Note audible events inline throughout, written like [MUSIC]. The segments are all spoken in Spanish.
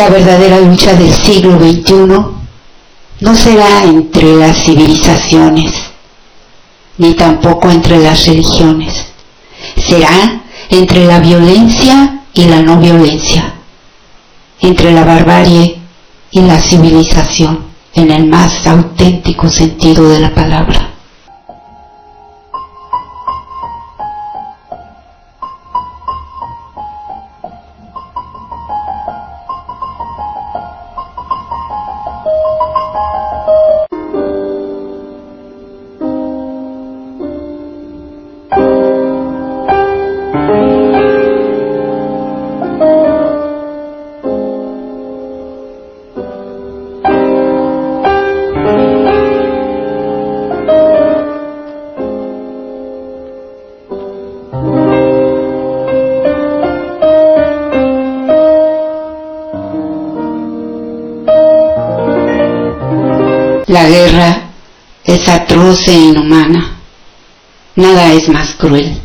la verdadera lucha del siglo XXI no será entre las civilizaciones, ni tampoco entre las religiones. Será entre la violencia y la no violencia, entre la barbarie y la civilización, en el más auténtico sentido de la palabra. Atroz inhumana. Nada es más cruel,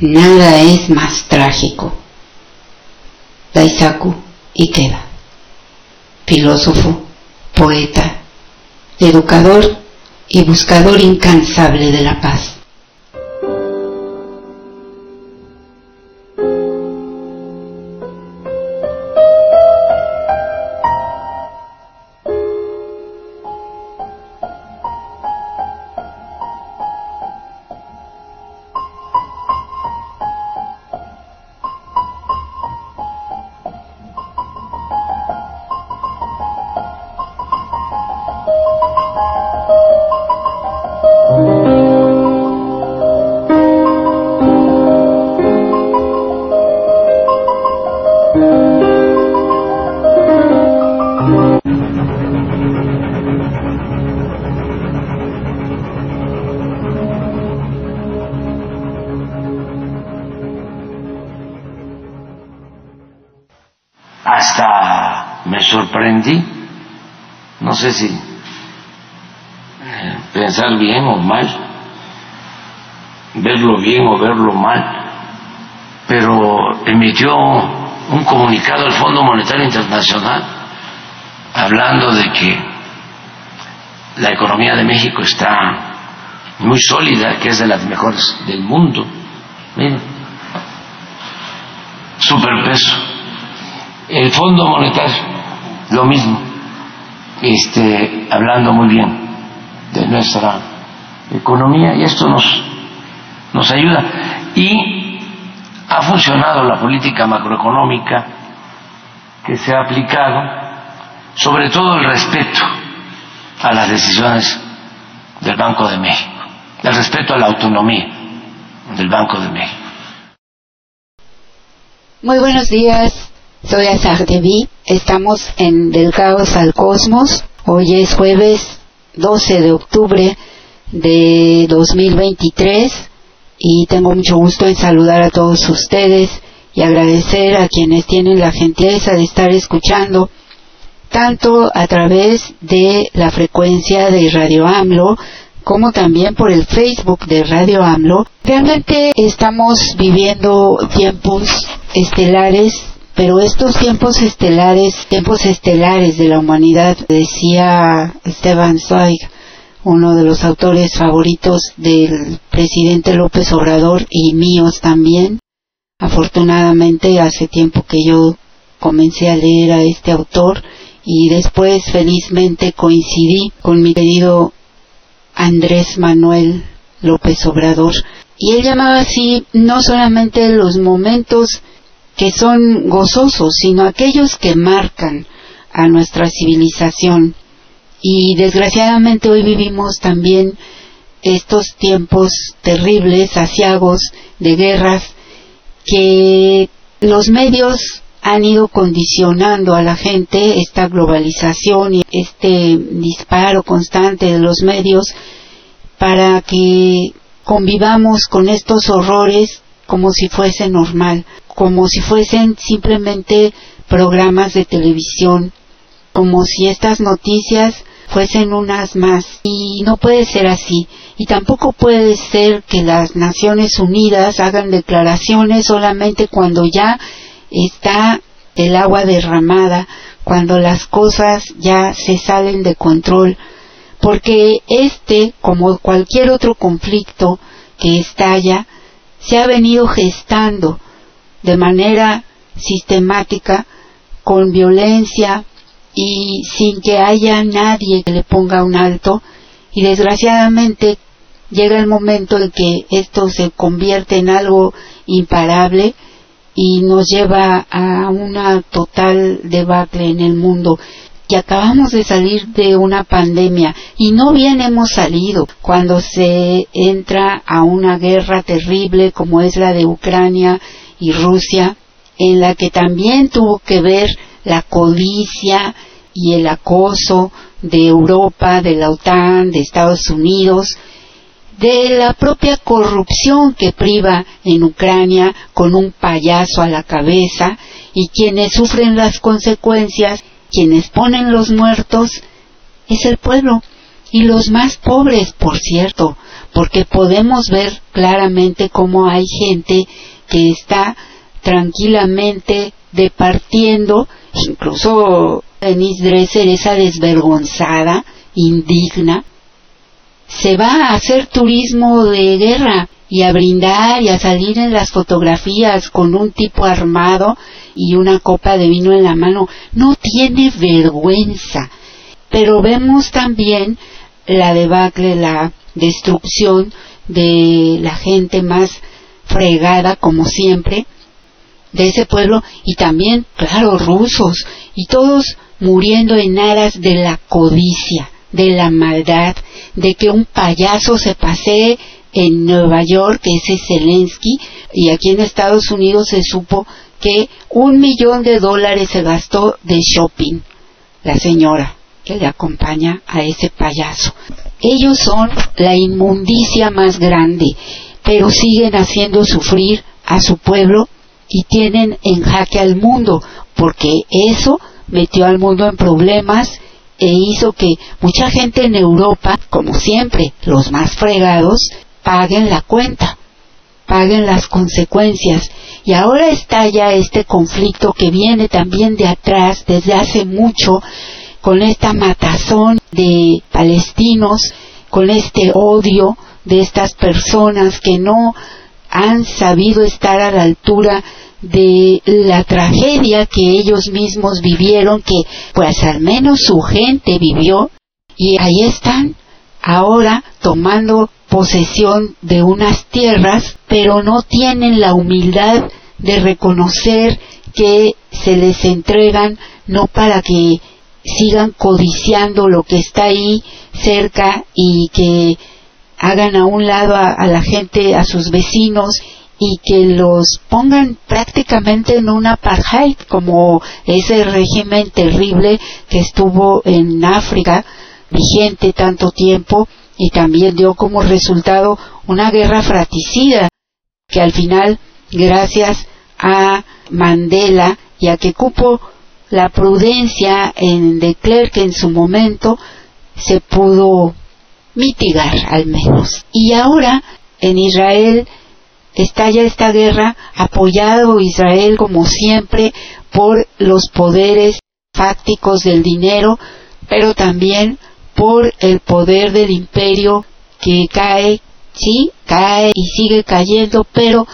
nada es más trágico. Daisaku Ikeda, filósofo, poeta, educador y buscador incansable de la paz. Sorprendí, no sé si eh, pensar bien o mal, verlo bien o verlo mal, pero emitió un comunicado al Fondo Monetario Internacional hablando de que la economía de México está muy sólida, que es de las mejores del mundo. Miren, superpeso el Fondo Monetario, lo mismo, este, hablando muy bien de nuestra economía y esto nos, nos ayuda. Y ha funcionado la política macroeconómica que se ha aplicado, sobre todo el respeto a las decisiones del Banco de México, el respeto a la autonomía del Banco de México. Muy buenos días, soy Azar Devi, estamos en Del Caos al Cosmos, hoy es jueves 12 de octubre de 2023 y tengo mucho gusto en saludar a todos ustedes y agradecer a quienes tienen la gentileza de estar escuchando tanto a través de la frecuencia de Radio AMLO como también por el Facebook de Radio AMLO. Realmente estamos viviendo tiempos estelares, pero estos tiempos estelares, tiempos estelares de la humanidad, decía Esteban Zweig, uno de los autores favoritos del presidente López Obrador y míos también. Afortunadamente hace tiempo que yo comencé a leer a este autor y después felizmente coincidí con mi querido Andrés Manuel López Obrador. Y él llamaba así no solamente los momentos que son gozosos, sino aquellos que marcan a nuestra civilización. Y desgraciadamente hoy vivimos también estos tiempos terribles, asiagos de guerras, que los medios han ido condicionando a la gente esta globalización y este disparo constante de los medios para que convivamos con estos horrores como si fuese normal, como si fuesen simplemente programas de televisión, como si estas noticias fuesen unas más. Y no puede ser así. Y tampoco puede ser que las Naciones Unidas hagan declaraciones solamente cuando ya está el agua derramada, cuando las cosas ya se salen de control, porque este, como cualquier otro conflicto que estalla, se ha venido gestando de manera sistemática, con violencia y sin que haya nadie que le ponga un alto, y desgraciadamente llega el momento en que esto se convierte en algo imparable y nos lleva a una total debacle en el mundo y acabamos de salir de una pandemia y no bien hemos salido. Cuando se entra a una guerra terrible como es la de Ucrania y Rusia, en la que también tuvo que ver la codicia y el acoso de Europa, de la OTAN, de Estados Unidos, de la propia corrupción que priva en Ucrania con un payaso a la cabeza y quienes sufren las consecuencias, quienes ponen los muertos, es el pueblo. Y los más pobres, por cierto, porque podemos ver claramente cómo hay gente que está tranquilamente departiendo, incluso Denise Dresser, esa desvergonzada, indigna, se va a hacer turismo de guerra y a brindar y a salir en las fotografías con un tipo armado y una copa de vino en la mano. No tiene vergüenza. Pero vemos también la debacle, la destrucción de la gente más fregada, como siempre, de ese pueblo y también, claro, rusos y todos muriendo en aras de la codicia de la maldad, de que un payaso se pasee en Nueva York, ese Zelensky, y aquí en Estados Unidos se supo que un millón de dólares se gastó de shopping la señora que le acompaña a ese payaso. Ellos son la inmundicia más grande, pero siguen haciendo sufrir a su pueblo y tienen en jaque al mundo, porque eso metió al mundo en problemas e hizo que mucha gente en Europa, como siempre, los más fregados, paguen la cuenta, paguen las consecuencias. Y ahora está ya este conflicto que viene también de atrás desde hace mucho, con esta matazón de palestinos, con este odio de estas personas que no han sabido estar a la altura de la tragedia que ellos mismos vivieron, que pues al menos su gente vivió, y ahí están ahora tomando posesión de unas tierras, pero no tienen la humildad de reconocer que se les entregan no para que sigan codiciando lo que está ahí cerca y que hagan a un lado a, la gente, a sus vecinos y que los pongan prácticamente en un apartheid como ese régimen terrible que estuvo en África vigente tanto tiempo y también dio como resultado una guerra fratricida que al final gracias a Mandela y a que cupo la prudencia en de Klerk en su momento se pudo mitigar al menos. Y ahora en Israel estalla esta guerra apoyado Israel como siempre por los poderes fácticos del dinero, pero también por el poder del imperio que cae, sí, cae y sigue cayendo, pero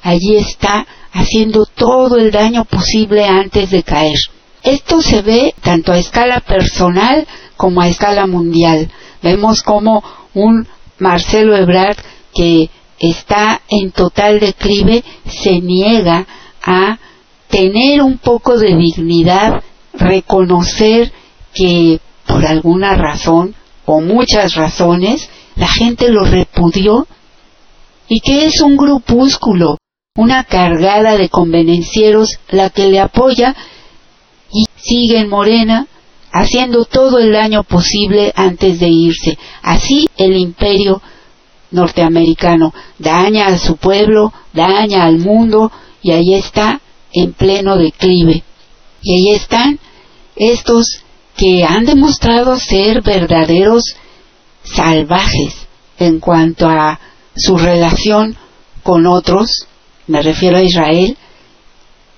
allí está haciendo todo el daño posible antes de caer. Esto se ve tanto a escala personal como a escala mundial. Vemos como un Marcelo Ebrard que está en total declive se niega a tener un poco de dignidad, reconocer que por alguna razón o muchas razones la gente lo repudió y que es un grupúsculo, una cargada de convenencieros la que le apoya y sigue en Morena haciendo todo el daño posible antes de irse. Así el imperio norteamericano daña a su pueblo, daña al mundo y ahí está en pleno declive. Y ahí están estos que han demostrado ser verdaderos salvajes en cuanto a su relación con otros, me refiero a Israel,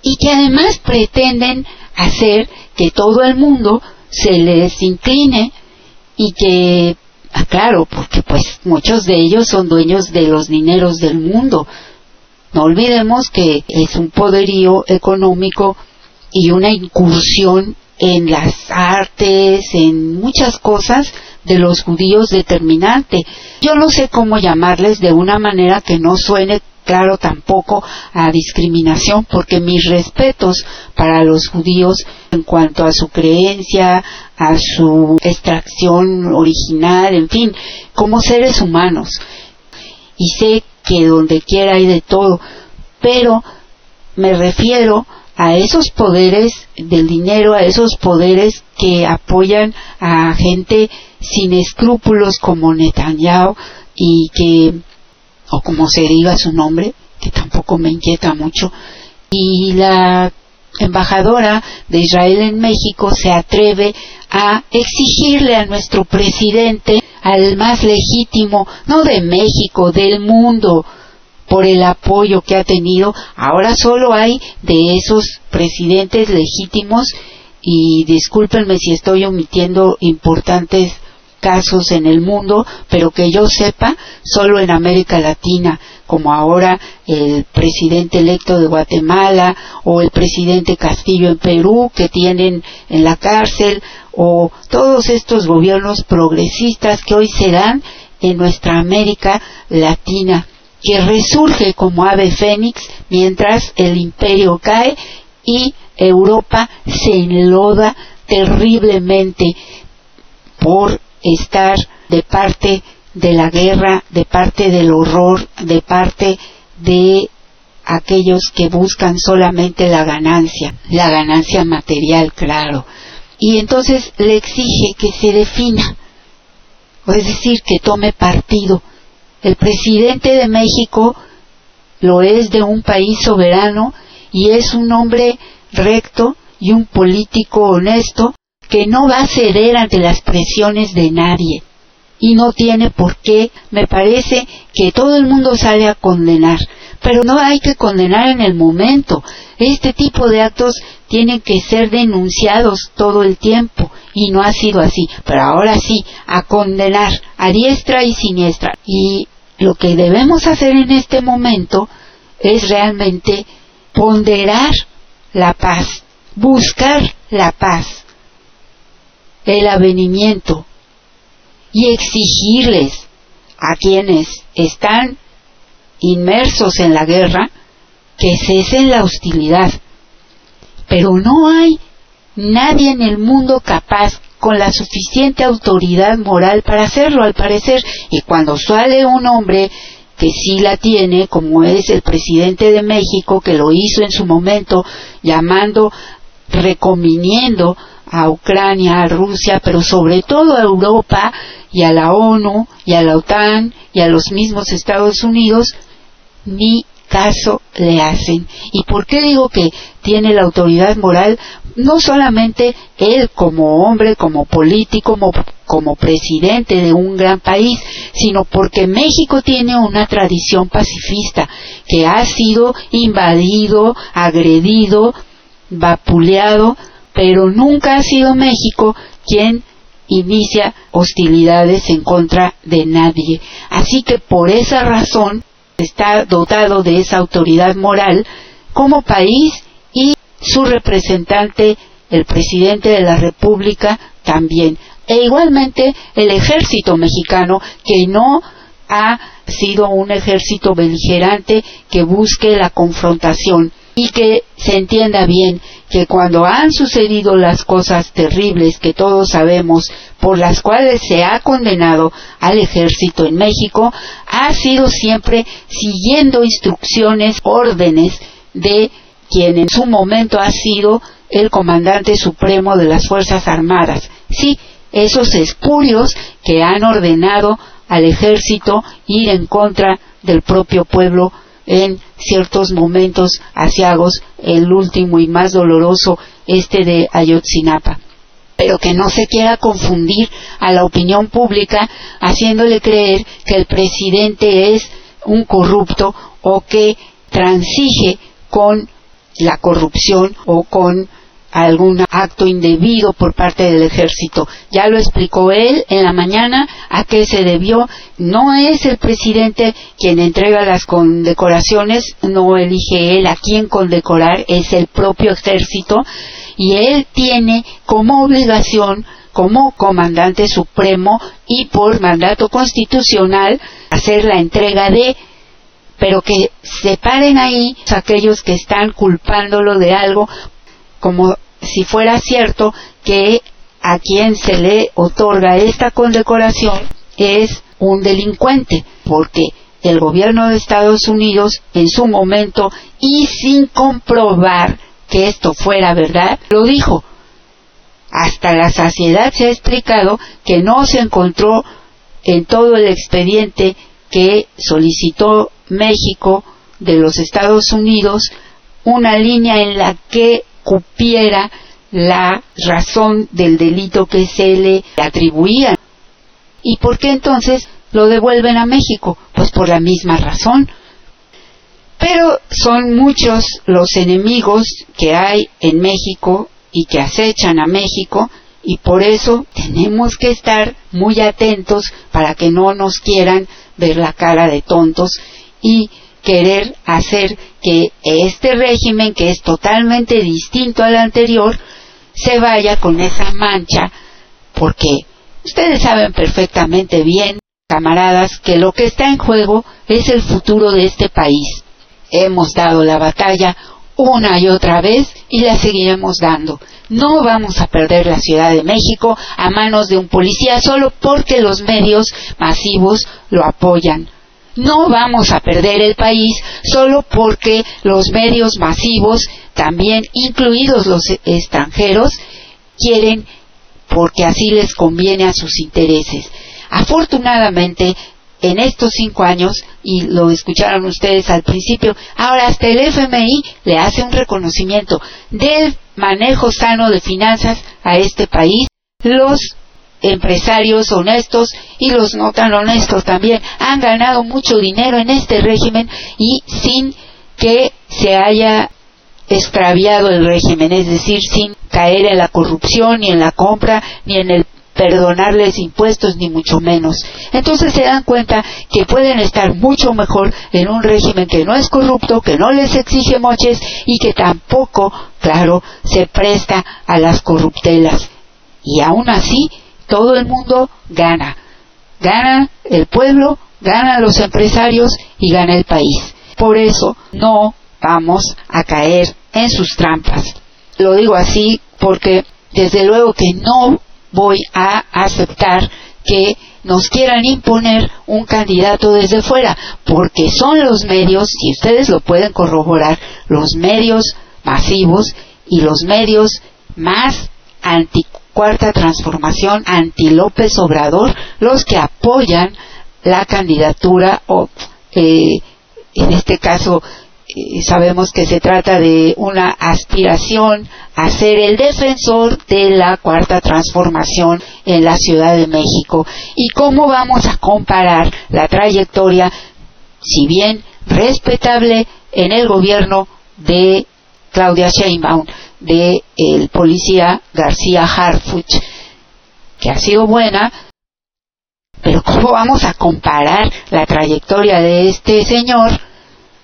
y que además pretenden hacer que todo el mundo se les incline y que, ah, claro, porque pues muchos de ellos son dueños de los dineros del mundo. No olvidemos que es un poderío económico y una incursión en las artes, en muchas cosas de los judíos determinante. Yo no sé cómo llamarles de una manera que no suene claro tampoco a discriminación, porque mis respetos para los judíos en cuanto a su creencia, a su extracción original, en fin, como seres humanos. Y sé que donde quiera hay de todo, pero me refiero a esos poderes del dinero, a esos poderes que apoyan a gente sin escrúpulos como Netanyahu y que o como se diga su nombre, que tampoco me inquieta mucho, y la embajadora de Israel en México se atreve a exigirle a nuestro presidente, al más legítimo, no de México, del mundo, por el apoyo que ha tenido. Ahora solo hay de esos presidentes legítimos y discúlpenme si estoy omitiendo importantes casos en el mundo, pero que yo sepa, solo en América Latina, como ahora el presidente electo de Guatemala o el presidente Castillo en Perú, que tienen en la cárcel, o todos estos gobiernos progresistas que hoy se dan en nuestra América Latina, que resurge como ave fénix mientras el imperio cae y Europa se enloda terriblemente por estar de parte de la guerra, de parte del horror, de parte de aquellos que buscan solamente la ganancia, la ganancia material, claro. Y entonces le exige que se defina, es decir, que tome partido. El presidente de México lo es de un país soberano y es un hombre recto y un político honesto que no va a ceder ante las presiones de nadie y no tiene por qué. Me parece que todo el mundo sale a condenar, pero no hay que condenar en el momento. Este tipo de actos tienen que ser denunciados todo el tiempo y no ha sido así. Pero ahora sí, a condenar a diestra y siniestra. Y lo que debemos hacer en este momento es realmente ponderar la paz, buscar la paz el avenimiento y exigirles a quienes están inmersos en la guerra que cesen la hostilidad. Pero no hay nadie en el mundo capaz con la suficiente autoridad moral para hacerlo, al parecer. Y cuando sale un hombre que sí la tiene, como es el presidente de México, que lo hizo en su momento, llamando, recominiendo a Ucrania, a Rusia, pero sobre todo a Europa y a la ONU y a la OTAN y a los mismos Estados Unidos, ni le hacen. ¿Y por qué digo que tiene la autoridad moral? No solamente él como hombre, como político, como, como presidente de un gran país, sino porque México tiene una tradición pacifista que ha sido invadido, agredido, vapuleado, pero nunca ha sido México quien inicia hostilidades en contra de nadie. Así que por esa razón está dotado de esa autoridad moral como país y su representante, el presidente de la República, también. E igualmente el ejército mexicano, que no ha sido un ejército beligerante que busque la confrontación y que se entienda bien que cuando han sucedido las cosas terribles que todos sabemos por las cuales se ha condenado al ejército en México, ha sido siempre siguiendo instrucciones, órdenes de quien en su momento ha sido el comandante supremo de las Fuerzas Armadas. Sí, esos espurios que han ordenado al ejército ir en contra del propio pueblo en ciertos momentos asiagos, el último y más doloroso, este de Ayotzinapa. Pero que no se quiera confundir a la opinión pública haciéndole creer que el presidente es un corrupto o que transige con la corrupción o con algún acto indebido por parte del ejército. Ya lo explicó él en la mañana a qué se debió. No es el presidente quien entrega las condecoraciones, no elige él a quién condecorar, es el propio ejército y él tiene como obligación como comandante supremo y por mandato constitucional hacer la entrega de pero que se paren ahí aquellos que están culpándolo de algo como si fuera cierto que a quien se le otorga esta condecoración es un delincuente, porque el gobierno de Estados Unidos en su momento y sin comprobar que esto fuera verdad, lo dijo. Hasta la saciedad se ha explicado que no se encontró en todo el expediente que solicitó México de los Estados Unidos una línea en la que cupiera la razón del delito que se le atribuía. ¿Y por qué entonces lo devuelven a México? Pues por la misma razón. Pero son muchos los enemigos que hay en México y que acechan a México y por eso tenemos que estar muy atentos para que no nos quieran ver la cara de tontos y querer hacer que este régimen, que es totalmente distinto al anterior, se vaya con esa mancha, porque ustedes saben perfectamente bien, camaradas, que lo que está en juego es el futuro de este país. Hemos dado la batalla una y otra vez y la seguiremos dando. No vamos a perder la Ciudad de México a manos de un policía solo porque los medios masivos lo apoyan. No vamos a perder el país solo porque los medios masivos, también incluidos los extranjeros, quieren porque así les conviene a sus intereses. Afortunadamente, en estos cinco años, y lo escucharon ustedes al principio, ahora hasta el FMI le hace un reconocimiento del manejo sano de finanzas a este país. Los empresarios honestos y los no tan honestos también han ganado mucho dinero en este régimen y sin que se haya extraviado el régimen, es decir, sin caer en la corrupción, ni en la compra, ni en el perdonarles impuestos, ni mucho menos. Entonces se dan cuenta que pueden estar mucho mejor en un régimen que no es corrupto, que no les exige moches y que tampoco, claro, se presta a las corruptelas. Y aún así todo el mundo gana. gana el pueblo, ganan los empresarios y gana el país. Por eso no vamos a caer en sus trampas. Lo digo así porque desde luego que no voy a aceptar que nos quieran imponer un candidato desde fuera, porque son los medios, si ustedes lo pueden corroborar, los medios masivos y los medios más anti cuarta transformación, anti López Obrador, los que apoyan la candidatura o eh, en este caso eh, sabemos que se trata de una aspiración a ser el defensor de la cuarta transformación en la Ciudad de México. ¿Y cómo vamos a comparar la trayectoria, si bien respetable, en el gobierno de Claudia Sheinbaum, de el policía García Harfuch, que ha sido buena, pero ¿cómo vamos a comparar la trayectoria de este señor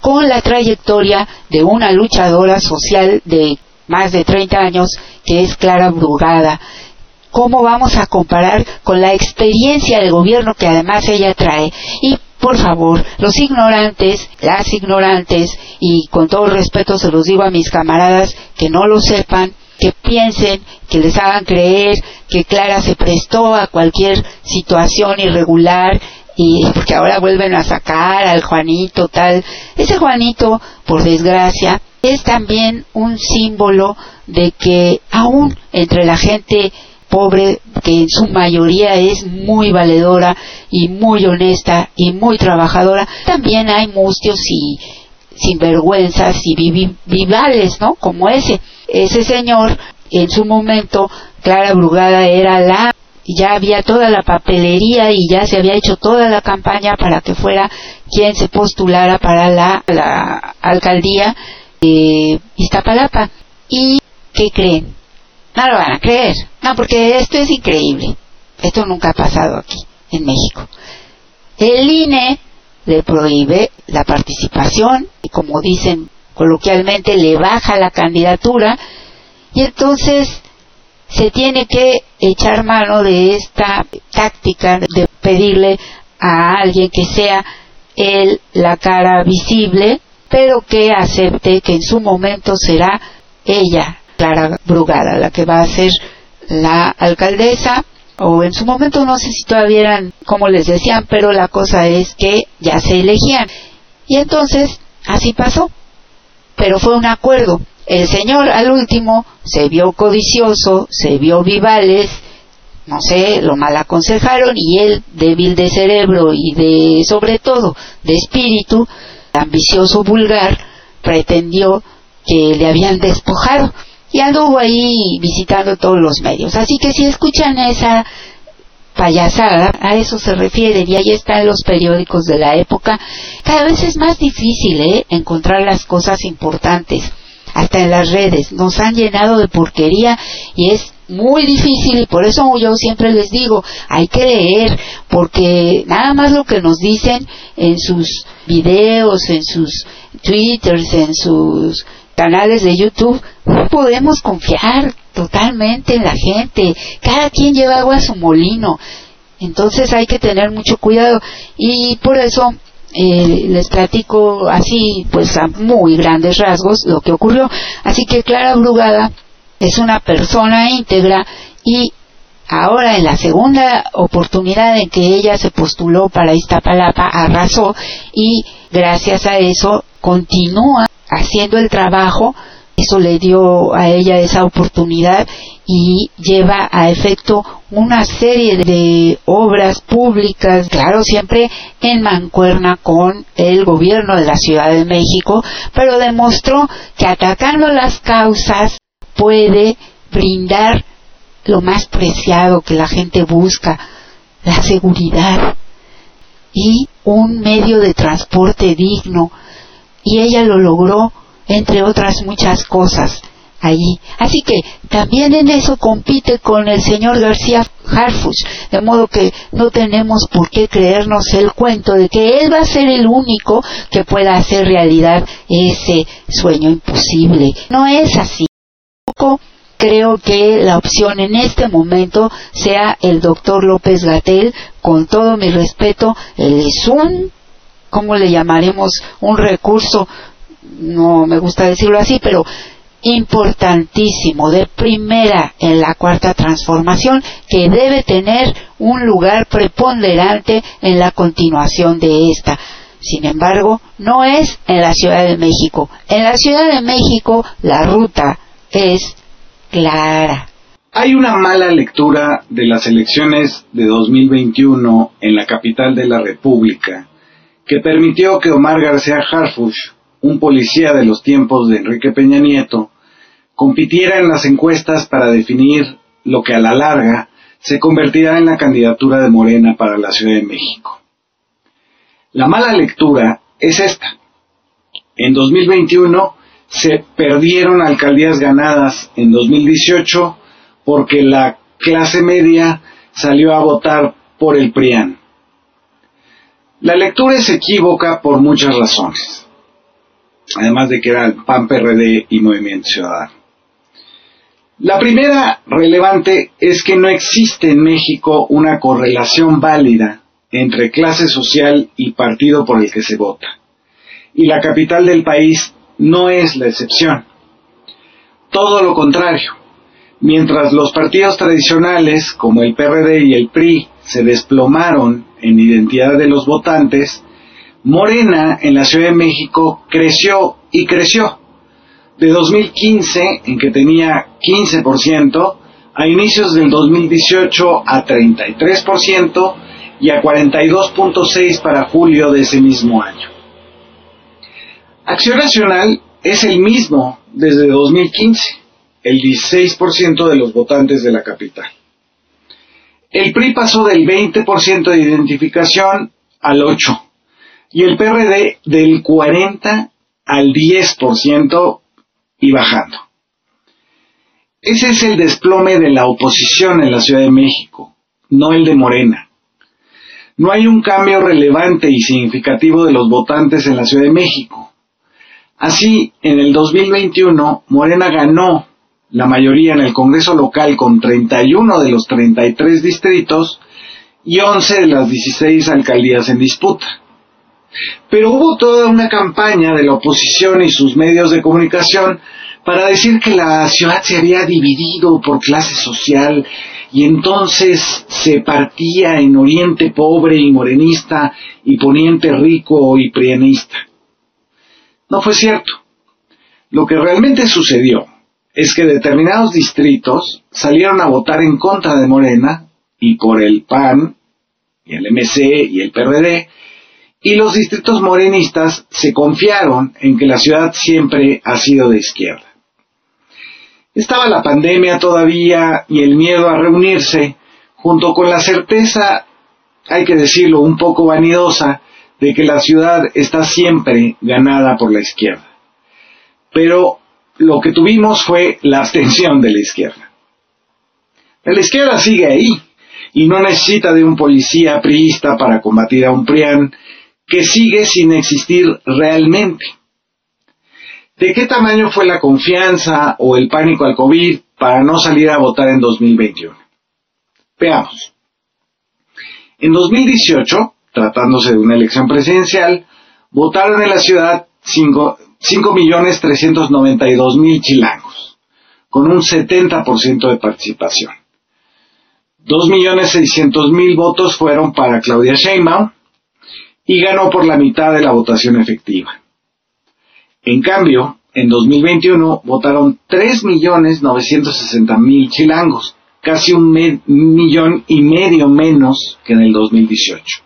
con la trayectoria de una luchadora social de más de 30 años que es Clara Brugada. ¿Cómo vamos a comparar con la experiencia de gobierno que además ella trae? Y por favor, los ignorantes, las ignorantes, y con todo respeto se los digo a mis camaradas que no lo sepan, que piensen, que les hagan creer que Clara se prestó a cualquier situación irregular y porque ahora vuelven a sacar al Juanito tal. Ese Juanito, por desgracia, es también un símbolo de que aún entre la gente pobre, que en su mayoría es muy valedora y muy honesta y muy trabajadora, también hay mustios y sinvergüenzas y vivales, ¿no? Como ese. Ese señor, en su momento, Clara Brugada era la ya había toda la papelería y ya se había hecho toda la campaña para que fuera quien se postulara para la, la alcaldía de Iztapalapa. ¿Y qué creen? No lo van a creer. No, porque esto es increíble. Esto nunca ha pasado aquí, en México. El INE le prohíbe la participación y como dicen coloquialmente le baja la candidatura y entonces se tiene que echar mano de esta táctica de pedirle a alguien que sea él la cara visible, pero que acepte que en su momento será ella, Clara Brugada, la que va a ser la alcaldesa, o en su momento no sé si todavía eran como les decían, pero la cosa es que ya se elegían. Y entonces, así pasó. Pero fue un acuerdo. El señor al último se vio codicioso, se vio vivales, no sé, lo mal aconsejaron y él, débil de cerebro y de, sobre todo, de espíritu, ambicioso, vulgar, pretendió que le habían despojado y anduvo ahí visitando todos los medios. Así que si escuchan esa payasada, a eso se refiere y ahí están los periódicos de la época. Cada vez es más difícil ¿eh? encontrar las cosas importantes hasta en las redes. Nos han llenado de porquería y es muy difícil y por eso yo siempre les digo, hay que leer, porque nada más lo que nos dicen en sus videos, en sus twitters, en sus canales de YouTube, no podemos confiar totalmente en la gente. Cada quien lleva agua a su molino. Entonces hay que tener mucho cuidado y por eso eh, les platico así, pues a muy grandes rasgos, lo que ocurrió. Así que Clara Brugada es una persona íntegra y ahora en la segunda oportunidad en que ella se postuló para Iztapalapa arrasó y gracias a eso continúa haciendo el trabajo eso le dio a ella esa oportunidad y lleva a efecto una serie de obras públicas, claro, siempre en mancuerna con el gobierno de la Ciudad de México, pero demostró que atacando las causas puede brindar lo más preciado que la gente busca, la seguridad y un medio de transporte digno. Y ella lo logró entre otras muchas cosas allí. Así que también en eso compite con el señor García Harfuch, de modo que no tenemos por qué creernos el cuento de que él va a ser el único que pueda hacer realidad ese sueño imposible. No es así. creo que la opción en este momento sea el doctor López Gatel, con todo mi respeto, él es un, ¿cómo le llamaremos? Un recurso, no me gusta decirlo así, pero importantísimo, de primera en la cuarta transformación, que debe tener un lugar preponderante en la continuación de esta. Sin embargo, no es en la Ciudad de México. En la Ciudad de México la ruta es clara. Hay una mala lectura de las elecciones de 2021 en la capital de la República que permitió que Omar García Harfuch un policía de los tiempos de Enrique Peña Nieto, compitiera en las encuestas para definir lo que a la larga se convertirá en la candidatura de Morena para la Ciudad de México. La mala lectura es esta. En 2021 se perdieron alcaldías ganadas en 2018 porque la clase media salió a votar por el PRIAN. La lectura es equívoca por muchas razones además de que era el PAN, PRD y Movimiento Ciudadano. La primera relevante es que no existe en México una correlación válida entre clase social y partido por el que se vota. Y la capital del país no es la excepción. Todo lo contrario. Mientras los partidos tradicionales, como el PRD y el PRI, se desplomaron en identidad de los votantes, Morena en la Ciudad de México creció y creció. De 2015, en que tenía 15%, a inicios del 2018 a 33% y a 42.6% para julio de ese mismo año. Acción Nacional es el mismo desde 2015, el 16% de los votantes de la capital. El PRI pasó del 20% de identificación al 8% y el PRD del 40 al 10% y bajando. Ese es el desplome de la oposición en la Ciudad de México, no el de Morena. No hay un cambio relevante y significativo de los votantes en la Ciudad de México. Así, en el 2021, Morena ganó la mayoría en el Congreso local con 31 de los 33 distritos y 11 de las 16 alcaldías en disputa. Pero hubo toda una campaña de la oposición y sus medios de comunicación para decir que la ciudad se había dividido por clase social y entonces se partía en oriente pobre y morenista y poniente rico y prianista. No fue cierto. Lo que realmente sucedió es que determinados distritos salieron a votar en contra de Morena y por el PAN y el MC y el PRD y los distritos morenistas se confiaron en que la ciudad siempre ha sido de izquierda. Estaba la pandemia todavía y el miedo a reunirse, junto con la certeza, hay que decirlo, un poco vanidosa, de que la ciudad está siempre ganada por la izquierda. Pero lo que tuvimos fue la abstención de la izquierda. La izquierda sigue ahí y no necesita de un policía priista para combatir a un prián que sigue sin existir realmente. ¿De qué tamaño fue la confianza o el pánico al COVID para no salir a votar en 2021? Veamos. En 2018, tratándose de una elección presidencial, votaron en la ciudad 5.392.000 chilangos, con un 70% de participación. 2.600.000 votos fueron para Claudia Sheinbaum, y ganó por la mitad de la votación efectiva. En cambio, en 2021 votaron 3.960.000 chilangos, casi un millón y medio menos que en el 2018,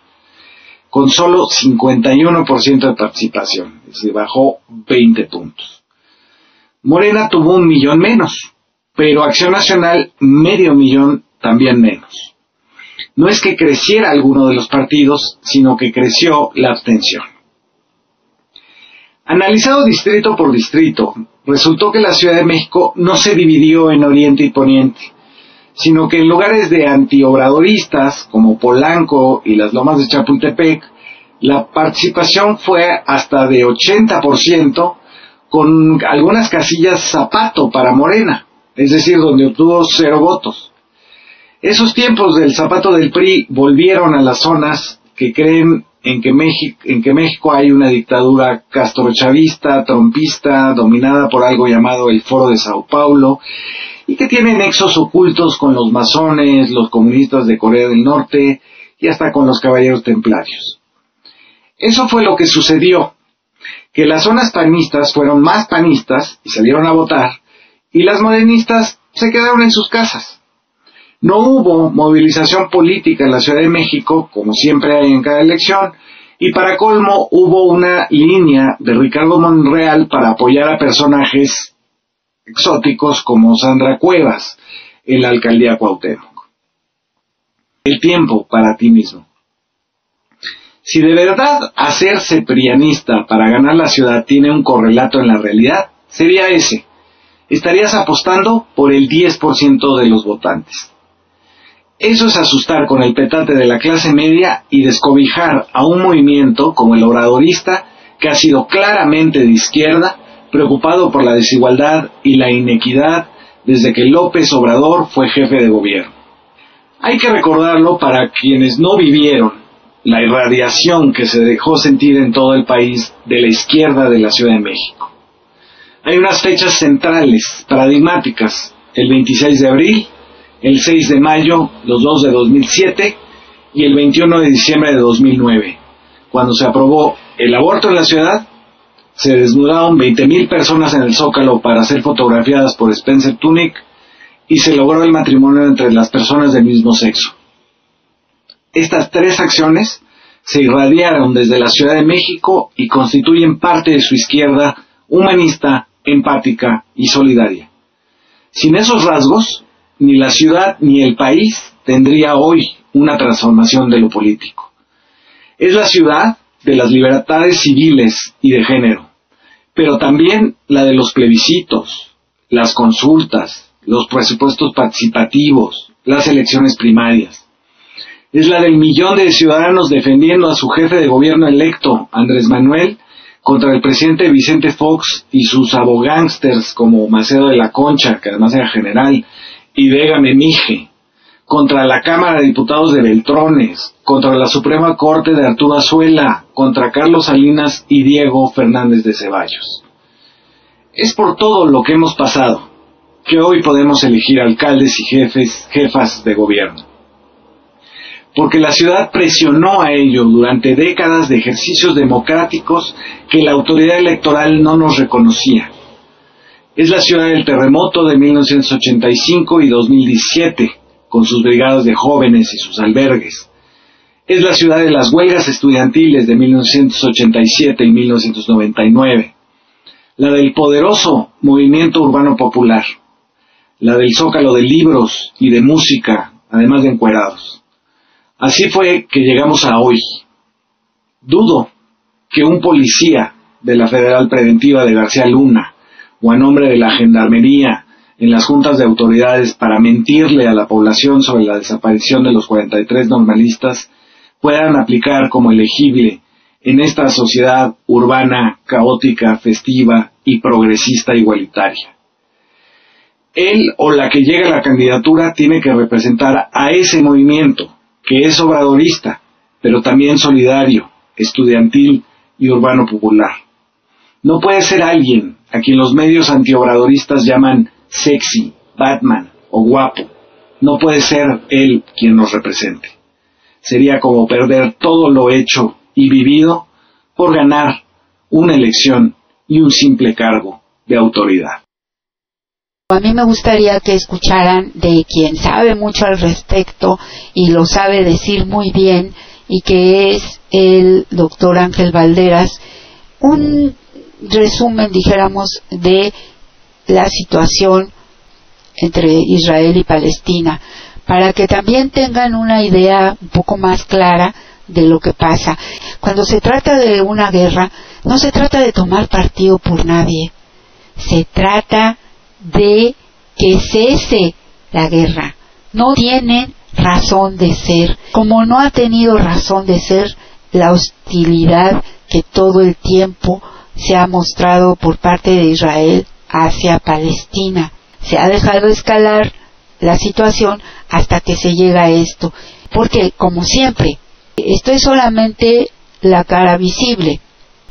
con solo 51% de participación, es decir, bajó 20 puntos. Morena tuvo un millón menos, pero Acción Nacional medio millón también menos no es que creciera alguno de los partidos, sino que creció la abstención. Analizado distrito por distrito, resultó que la Ciudad de México no se dividió en Oriente y Poniente, sino que en lugares de antiobradoristas como Polanco y las Lomas de Chapultepec, la participación fue hasta de 80%, con algunas casillas zapato para Morena, es decir, donde obtuvo cero votos. Esos tiempos del zapato del PRI volvieron a las zonas que creen en que México, en que México hay una dictadura castrochavista, trompista, dominada por algo llamado el Foro de Sao Paulo, y que tiene nexos ocultos con los masones, los comunistas de Corea del Norte y hasta con los caballeros templarios. Eso fue lo que sucedió, que las zonas panistas fueron más panistas y salieron a votar, y las modernistas se quedaron en sus casas. No hubo movilización política en la Ciudad de México, como siempre hay en cada elección, y para colmo hubo una línea de Ricardo Monreal para apoyar a personajes exóticos como Sandra Cuevas en la alcaldía Cuauhtémoc. El tiempo para ti mismo. Si de verdad hacerse prianista para ganar la ciudad tiene un correlato en la realidad, sería ese. Estarías apostando por el 10% de los votantes. Eso es asustar con el petate de la clase media y descobijar a un movimiento como el obradorista que ha sido claramente de izquierda, preocupado por la desigualdad y la inequidad desde que López Obrador fue jefe de gobierno. Hay que recordarlo para quienes no vivieron la irradiación que se dejó sentir en todo el país de la izquierda de la Ciudad de México. Hay unas fechas centrales, paradigmáticas, el 26 de abril, el 6 de mayo, los dos de 2007 y el 21 de diciembre de 2009, cuando se aprobó el aborto en la ciudad, se desnudaron 20.000 personas en el Zócalo para ser fotografiadas por Spencer Tunick y se logró el matrimonio entre las personas del mismo sexo. Estas tres acciones se irradiaron desde la Ciudad de México y constituyen parte de su izquierda humanista, empática y solidaria. Sin esos rasgos, ni la ciudad ni el país tendría hoy una transformación de lo político. Es la ciudad de las libertades civiles y de género, pero también la de los plebiscitos, las consultas, los presupuestos participativos, las elecciones primarias. Es la del millón de ciudadanos defendiendo a su jefe de gobierno electo, Andrés Manuel, contra el presidente Vicente Fox y sus abogánsters como Macedo de la Concha, que además era general, y Vega Memije, contra la Cámara de Diputados de Beltrones, contra la Suprema Corte de Arturo Azuela, contra Carlos Salinas y Diego Fernández de Ceballos. Es por todo lo que hemos pasado que hoy podemos elegir alcaldes y jefes, jefas de gobierno. Porque la ciudad presionó a ello durante décadas de ejercicios democráticos que la autoridad electoral no nos reconocía es la ciudad del terremoto de 1985 y 2017, con sus brigadas de jóvenes y sus albergues. Es la ciudad de las huelgas estudiantiles de 1987 y 1999. La del poderoso movimiento urbano popular. La del zócalo de libros y de música, además de encuerados. Así fue que llegamos a hoy. Dudo que un policía de la Federal Preventiva de García Luna o a nombre de la Gendarmería en las juntas de autoridades para mentirle a la población sobre la desaparición de los 43 normalistas puedan aplicar como elegible en esta sociedad urbana, caótica, festiva y progresista igualitaria. Él o la que llegue a la candidatura tiene que representar a ese movimiento, que es obradorista, pero también solidario, estudiantil y urbano popular. No puede ser alguien a quien los medios antiobradoristas llaman sexy, Batman o guapo. No puede ser él quien nos represente. Sería como perder todo lo hecho y vivido por ganar una elección y un simple cargo de autoridad. A mí me gustaría que escucharan de quien sabe mucho al respecto y lo sabe decir muy bien y que es el doctor Ángel Valderas, un resumen, dijéramos, de la situación entre Israel y Palestina, para que también tengan una idea un poco más clara de lo que pasa. Cuando se trata de una guerra, no se trata de tomar partido por nadie, se trata de que cese la guerra. No tiene razón de ser, como no ha tenido razón de ser la hostilidad que todo el tiempo se ha mostrado por parte de Israel hacia Palestina. se ha dejado escalar la situación hasta que se llega a esto. Porque, como siempre, esto es solamente la cara visible.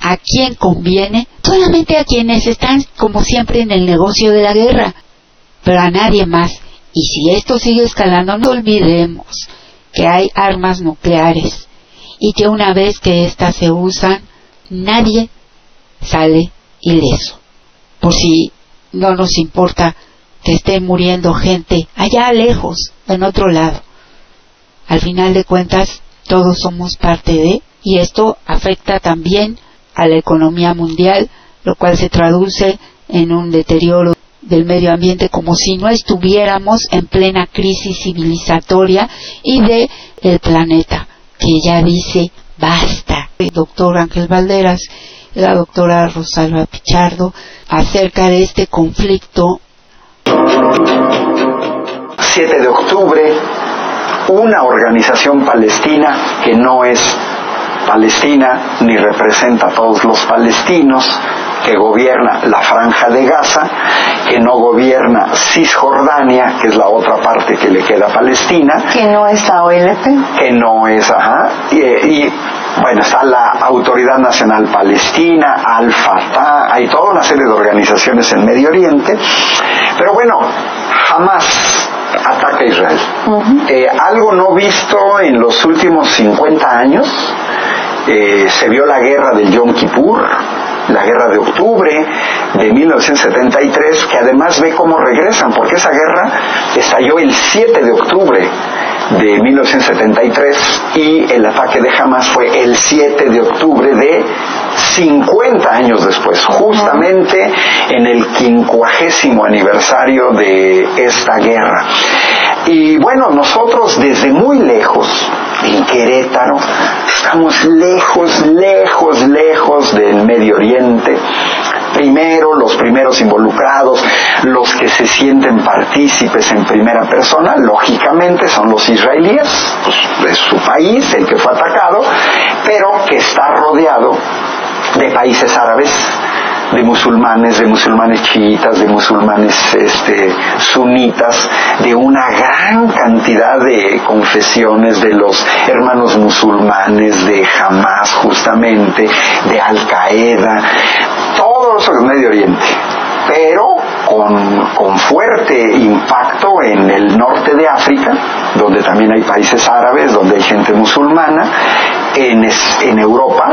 ¿A quién conviene? Solamente a quienes están, como siempre, en el negocio de la guerra, pero a nadie más. Y si esto sigue escalando, no olvidemos que hay armas nucleares y que una vez que éstas se usan, nadie sale ileso. Por si no nos importa que esté muriendo gente allá lejos, en otro lado. Al final de cuentas, todos somos parte de, y esto afecta también a la economía mundial, lo cual se traduce en un deterioro del medio ambiente como si no estuviéramos en plena crisis civilizatoria y de el planeta que ya dice basta. Doctor Ángel Valderas la doctora Rosalba Pichardo acerca de este conflicto. 7 de octubre, una organización palestina que no es Palestina ni representa a todos los palestinos, que gobierna la franja de Gaza, que no gobierna Cisjordania, que es la otra parte que le queda a Palestina. Que no es la OLP. Que no es, ajá. Y, bueno, está la Autoridad Nacional Palestina, Al-Fatah, hay toda una serie de organizaciones en Medio Oriente, pero bueno, jamás ataca a Israel. Eh, algo no visto en los últimos 50 años, eh, se vio la guerra del Yom Kippur, la guerra de octubre de 1973, que además ve cómo regresan, porque esa guerra estalló el 7 de octubre de 1973 y el ataque de Hamas fue el 7 de octubre de 50 años después, justamente en el quincuagésimo aniversario de esta guerra. Y bueno, nosotros desde muy lejos, en Querétaro, estamos lejos, lejos, lejos del Medio Oriente. Primero, los primeros involucrados, los que se sienten partícipes en primera persona, lógicamente son los israelíes, pues es su país el que fue atacado, pero que está rodeado de países árabes de musulmanes, de musulmanes chiitas, de musulmanes este, sunitas, de una gran cantidad de confesiones de los hermanos musulmanes, de Hamas justamente, de Al Qaeda, todo eso del Medio Oriente, pero con, con, fuerte impacto en el norte de África, donde también hay países árabes, donde hay gente musulmana, en, en Europa,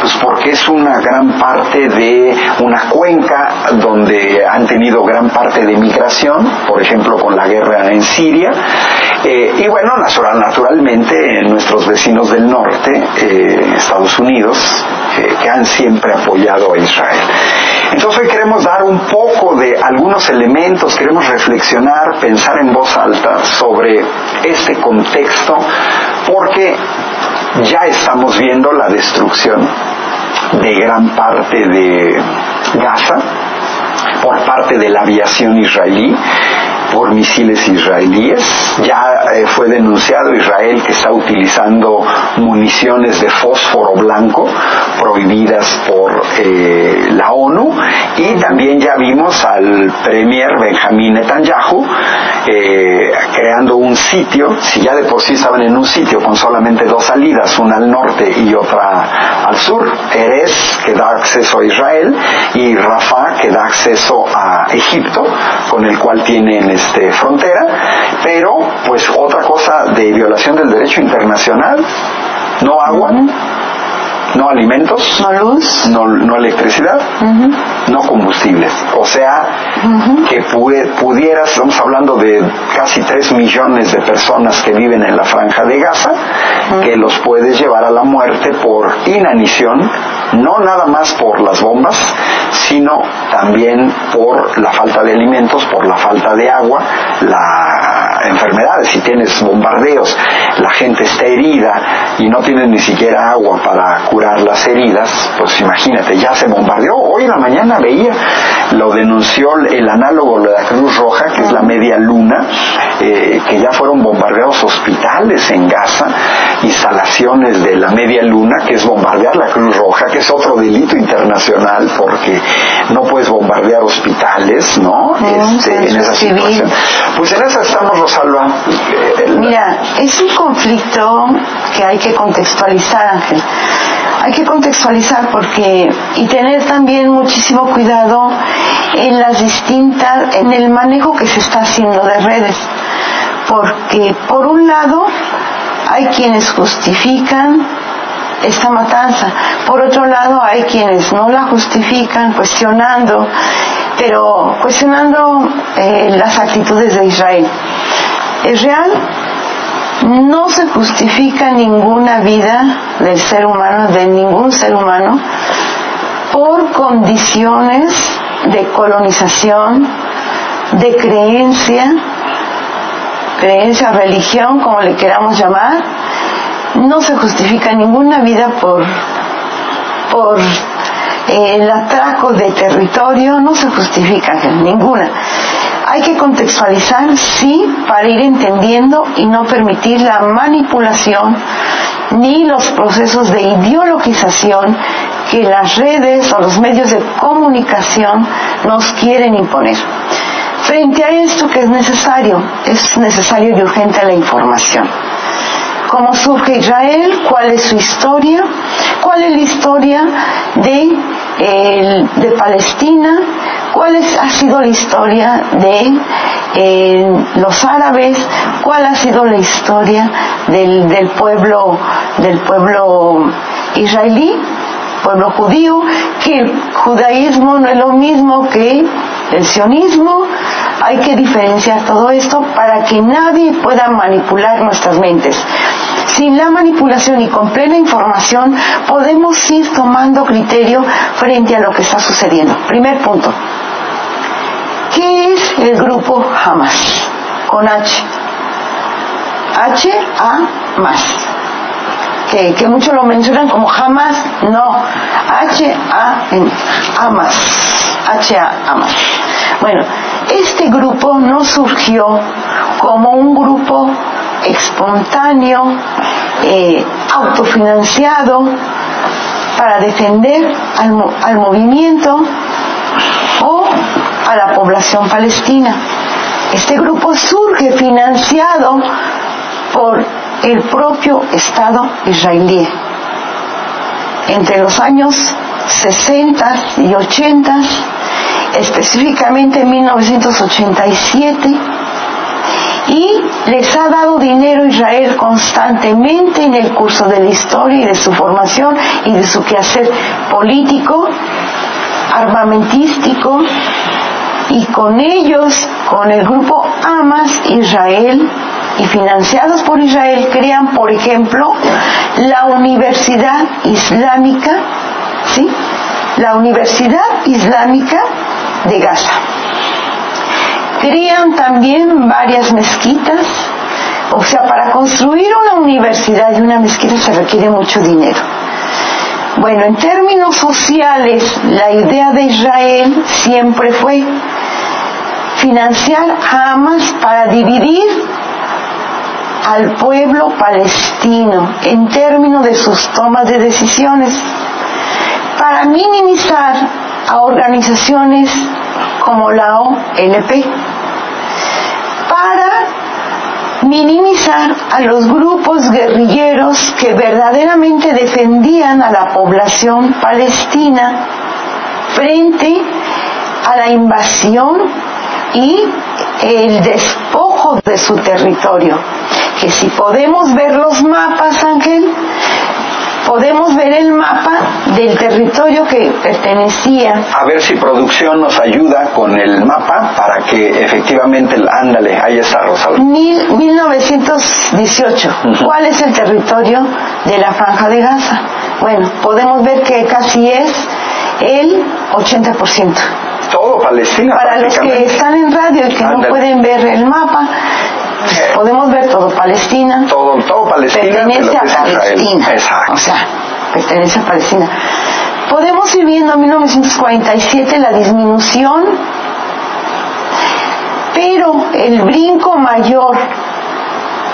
pues porque es una gran parte de una cuenca donde han tenido gran parte de migración, por ejemplo con la guerra en Siria, eh, y bueno, natural, naturalmente nuestros vecinos del norte, eh, Estados Unidos, eh, que han siempre apoyado a Israel. Entonces hoy queremos dar un poco de algunos elementos, queremos reflexionar, pensar en voz alta sobre este contexto, porque ya estamos viendo la destrucción de gran parte de Gaza por parte de la aviación israelí por misiles israelíes. Ya eh, fue denunciado Israel que está utilizando municiones de fósforo blanco prohibidas por eh, la ONU y también ya vimos al premier Benjamín Netanyahu eh, creando un sitio, si ya de por sí estaban en un sitio con solamente dos salidas, una al norte y otra al sur, Erez que da acceso a Israel y Rafah que da acceso a Egipto, con el cual tienen este, frontera, pero pues otra cosa de violación del derecho internacional, no agua, no alimentos, no luz, no, electricidad, no combustibles. O sea, que pudieras, estamos hablando de casi 3 millones de personas que viven en la franja de Gaza, que los puedes llevar a la muerte por inanición, no nada más por las bombas, sino también por la falta de alimentos, por la falta de agua, la enfermedades. Si tienes bombardeos, la gente está herida y no tiene ni siquiera agua para curar las heridas, pues imagínate, ya se bombardeó. Hoy en la mañana veía, lo denunció el análogo de la Cruz Roja, que es la media luna, eh, que ya fueron bombardeados hospitales en Gaza, instalaciones de la media luna, que es bombardear la Cruz Roja, que es otro delito internacional porque no puedes bombardear hospitales, ¿no? Este, en esa situación. Pues en esa estamos, Rosalba. Eh, Mira, es un conflicto que hay que contextualizar, Ángel. Hay que contextualizar porque y tener también muchísimo cuidado en las distintas, en el manejo que se está haciendo de redes. Porque por un lado hay quienes justifican esta matanza. Por otro lado, hay quienes no la justifican, cuestionando, pero cuestionando eh, las actitudes de Israel. Es real, no se justifica ninguna vida del ser humano, de ningún ser humano, por condiciones de colonización, de creencia, creencia, religión, como le queramos llamar, no se justifica ninguna vida por, por eh, el atraco de territorio, no se justifica ninguna. Hay que contextualizar, sí, para ir entendiendo y no permitir la manipulación ni los procesos de ideologización que las redes o los medios de comunicación nos quieren imponer. Frente a esto que es necesario, es necesario y urgente la información. Cómo surge Israel, cuál es su historia, cuál es la historia de, de Palestina, cuál ha sido la historia de los árabes, cuál ha sido la historia del pueblo del pueblo israelí, pueblo judío, que el judaísmo no es lo mismo que el sionismo, hay que diferenciar todo esto para que nadie pueda manipular nuestras mentes. Sin la manipulación y con plena información podemos ir tomando criterio frente a lo que está sucediendo. Primer punto. ¿Qué es el grupo Hamas? Con H. H, A, más. Que, muchos lo mencionan como Hamas, no. H, A, Hamas. H, A, Hamas. Bueno, este grupo no surgió como un grupo espontáneo, eh, autofinanciado, para defender al, al movimiento o a la población palestina. Este grupo surge financiado por el propio Estado israelí. Entre los años 60 y 80, específicamente en 1987, y les ha dado dinero a Israel constantemente en el curso de la historia y de su formación y de su quehacer político, armamentístico, y con ellos, con el grupo Hamas Israel, y financiados por Israel, crean, por ejemplo, la Universidad Islámica, ¿sí? La Universidad Islámica de Gaza. Crean también varias mezquitas, o sea, para construir una universidad y una mezquita se requiere mucho dinero. Bueno, en términos sociales, la idea de Israel siempre fue financiar a Hamas para dividir al pueblo palestino en términos de sus tomas de decisiones, para minimizar a organizaciones como la OLP, para minimizar a los grupos guerrilleros que verdaderamente defendían a la población palestina frente a la invasión y el despojo de su territorio. Que si podemos ver los mapas, Ángel, podemos ver el mapa del territorio que pertenecía. A ver si producción nos ayuda con el mapa para que efectivamente, ándale, ahí está Rosalba. Mil, 1918. ¿Cuál es el territorio de la franja de Gaza? Bueno, podemos ver que casi es el 80%. Todo Palestina. Para los que están en radio y que no pueden ver el mapa, Podemos ver todo Palestina. Todo, todo Palestina. Pertenece a Palestina. Exacto. O sea, pertenece a Palestina. Podemos ir viendo en 1947 la disminución, pero el brinco mayor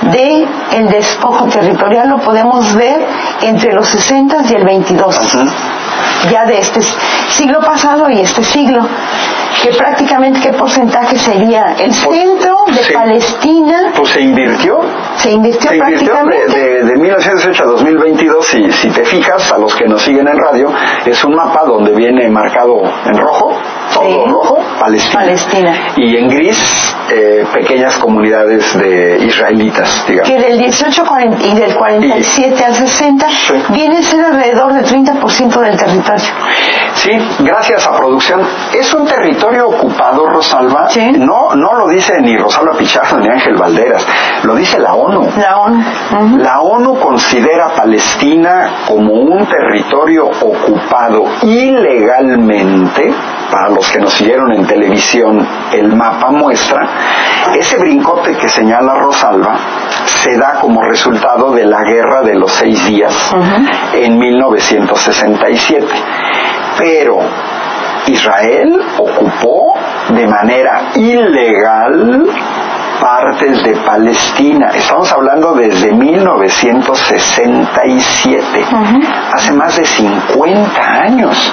de el despojo territorial lo podemos ver entre los 60 y el 22, ya de este siglo pasado y este siglo que prácticamente qué porcentaje sería el Pues, centro de sí. Palestina Pues se invirtió. se invirtió Se invirtió de, prácticamente de, de 1908 a 2022, si, si te fijas, a los que nos siguen en radio, es un mapa donde viene marcado en rojo, todo Sí. rojo, Palestina. Palestina. Y en gris, eh, pequeñas comunidades de israelitas, digamos. que del 18 40 y del 47 al 60 Sí. viene a ser alrededor del 30% del territorio. Sí, gracias a producción. Es un territorio ocupado, Rosalba. Sí. No, no lo dice ni Rosalba Pichardo ni Ángel Valderas, lo dice la ONU. La ONU. La ONU considera Palestina como un territorio ocupado ilegalmente. Para los que nos siguieron en televisión, el mapa muestra ese brincote que señala Rosalba se da como resultado de la guerra de los seis días en 1967. Pero Israel ocupó de manera ilegal partes de Palestina. Estamos hablando desde 1967, hace más de 50 años.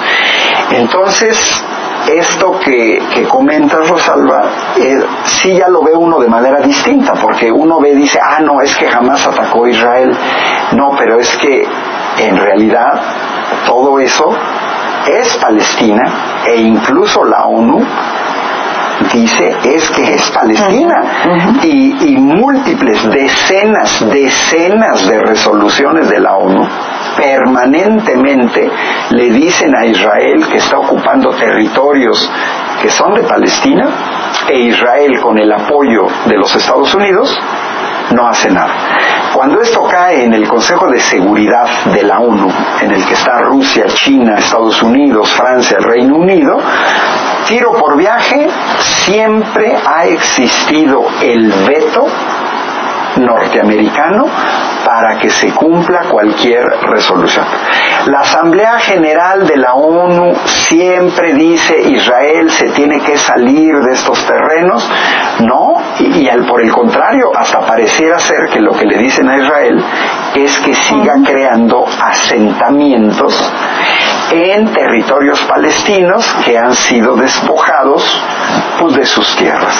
Entonces, esto que, que comentas, Rosalba, eh, sí ya lo ve uno de manera distinta, porque uno ve, dice, ah, no, es que jamás atacó Israel. No, pero es que en realidad todo eso es Palestina e incluso la ONU dice es que es Palestina. Y, y múltiples decenas, decenas de resoluciones de la ONU permanentemente le dicen a Israel que está ocupando territorios que son de Palestina e Israel con el apoyo de los Estados Unidos no hace nada. Cuando esto cae en el Consejo de Seguridad de la ONU, en el que está Rusia, China, Estados Unidos, Francia, el Reino Unido, tiro por viaje, siempre ha existido el veto norteamericano para que se cumpla cualquier resolución. La Asamblea General de la ONU siempre dice Israel se tiene que salir de estos terrenos, no, y, y al, por el contrario, hasta pareciera ser que lo que le dicen a Israel es que siga creando asentamientos en territorios palestinos que han sido despojados pues, de sus tierras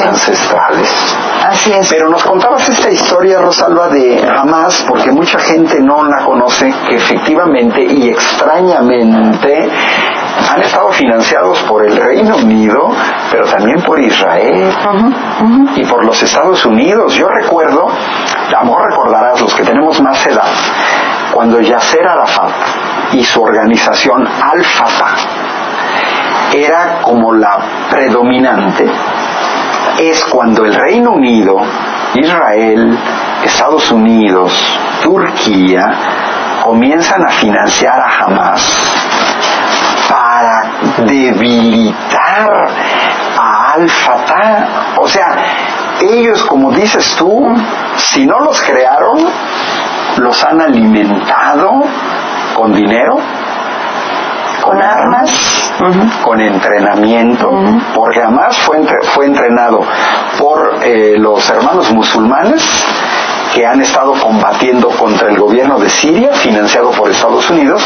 ancestrales. Así es. Pero nos contabas esta historia, Rosalba, de Hamas, porque mucha gente no la conoce, que efectivamente y extrañamente han estado financiados por el Reino Unido, pero también por Israel y por los Estados Unidos. Yo recuerdo, a lo mejor recordarás los que tenemos más edad, cuando Yasser Arafat y su organización Al-Fatah era como la predominante, es cuando el Reino Unido, Israel, Estados Unidos, Turquía comienzan a financiar a Hamas para debilitar a Al-Fatah. O sea, ellos, como dices tú, si no los crearon, los han alimentado con dinero, con armas, con entrenamiento, porque además fue, entre- fue entrenado por eh, los hermanos musulmanes que han estado combatiendo contra el gobierno de Siria, financiado por Estados Unidos,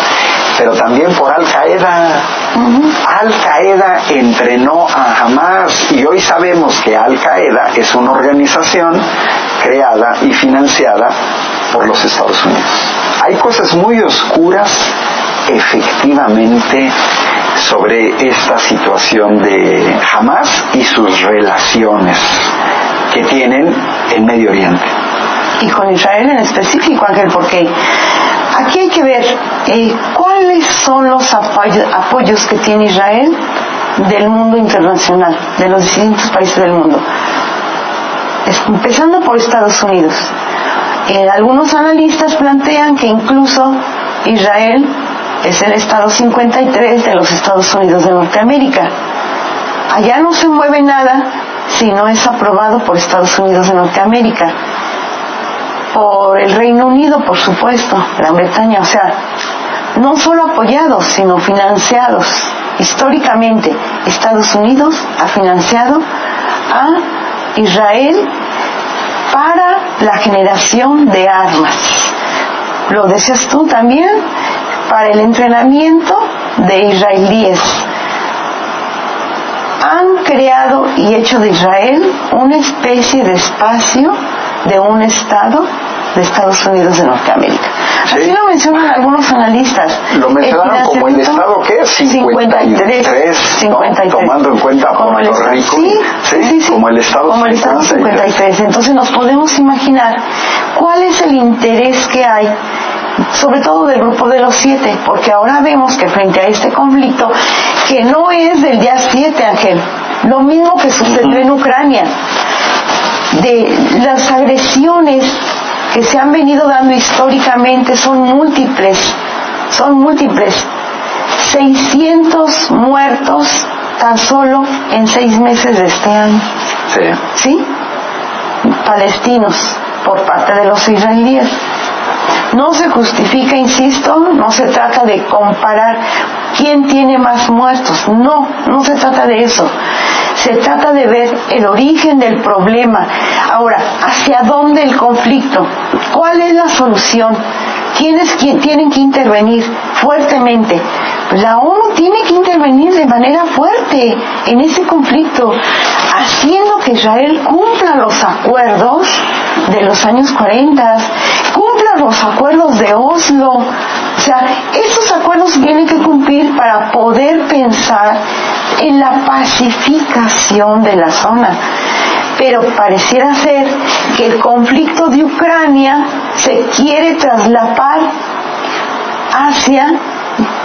pero también por Al Qaeda. Al Qaeda entrenó a Hamas y hoy sabemos que Al Qaeda es una organización creada y financiada por los Estados Unidos. Hay cosas muy oscuras efectivamente sobre esta situación de Hamas y sus relaciones que tienen en Medio Oriente. Y con Israel en específico, Ángel, porque aquí hay que ver eh, cuáles son los apoyo- apoyos que tiene Israel del mundo internacional, de los distintos países del mundo. Empezando por Estados Unidos. Eh, algunos analistas plantean que incluso Israel es el estado 53 de los Estados Unidos de Norteamérica. Allá no se mueve nada si no es aprobado por Estados Unidos de Norteamérica. Por el Reino Unido, por supuesto, Gran Bretaña, o sea, no solo apoyados, sino financiados. Históricamente, Estados Unidos ha financiado a Israel para la generación de armas. Lo decías tú también, para el entrenamiento de israelíes. Han creado y hecho de Israel una especie de espacio de un Estado de Estados Unidos de Norteamérica. Así lo mencionan algunos analistas. Lo mencionaron como el Estado que es 53, 53 tomando en cuenta como Puerto el, Rico. Sí, sí, sí, como el Estado, como el Estado 53. Entonces nos podemos imaginar cuál es el interés que hay sobre todo del grupo de los siete, porque ahora vemos que frente a este conflicto, que no es del día 7, Ángel, lo mismo que sucedió en Ucrania, de las agresiones que se han venido dando históricamente son múltiples, son múltiples. 600 muertos tan solo en seis meses de este año. Sí. ¿Sí? Palestinos por parte de los israelíes. No se justifica, insisto, no se trata de comparar quién tiene más muertos, no, no se trata de eso. Se trata de ver el origen del problema. Ahora, ¿hacia dónde el conflicto? ¿Cuál es la solución? ¿Quiénes tienen que intervenir fuertemente? Pues la ONU tiene que intervenir de manera fuerte en ese conflicto, haciendo que Israel cumpla los acuerdos de los años 40, cumpla los acuerdos de Oslo. O sea, estos acuerdos tienen que cumplir para poder pensar en la pacificación de la zona. Pero pareciera ser que el conflicto de Ucrania se quiere traslapar hacia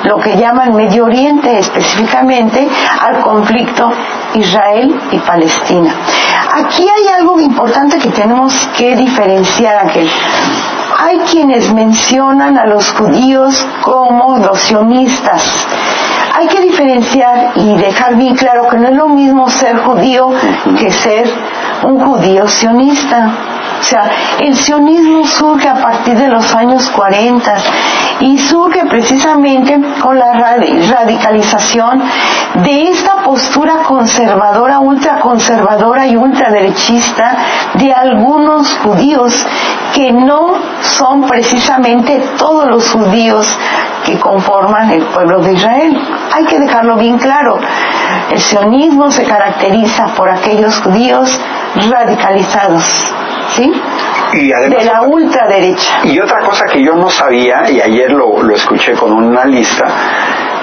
lo que llaman Medio Oriente específicamente al conflicto Israel y Palestina. Aquí hay algo importante que tenemos que diferenciar, Ángel. Hay quienes mencionan a los judíos como los sionistas. Hay que diferenciar y dejar bien claro que no es lo mismo ser judío que ser un judío sionista. O sea, el sionismo surge a partir de los años 40 y surge precisamente con la radicalización de esta postura conservadora, ultraconservadora y ultraderechista de algunos judíos que no son precisamente todos los judíos que conforman el pueblo de Israel. Hay que dejarlo bien claro. El sionismo se caracteriza por aquellos judíos radicalizados ¿sí? Y además, de la ultraderecha. Y otra cosa que yo no sabía, y ayer lo, lo escuché con un analista,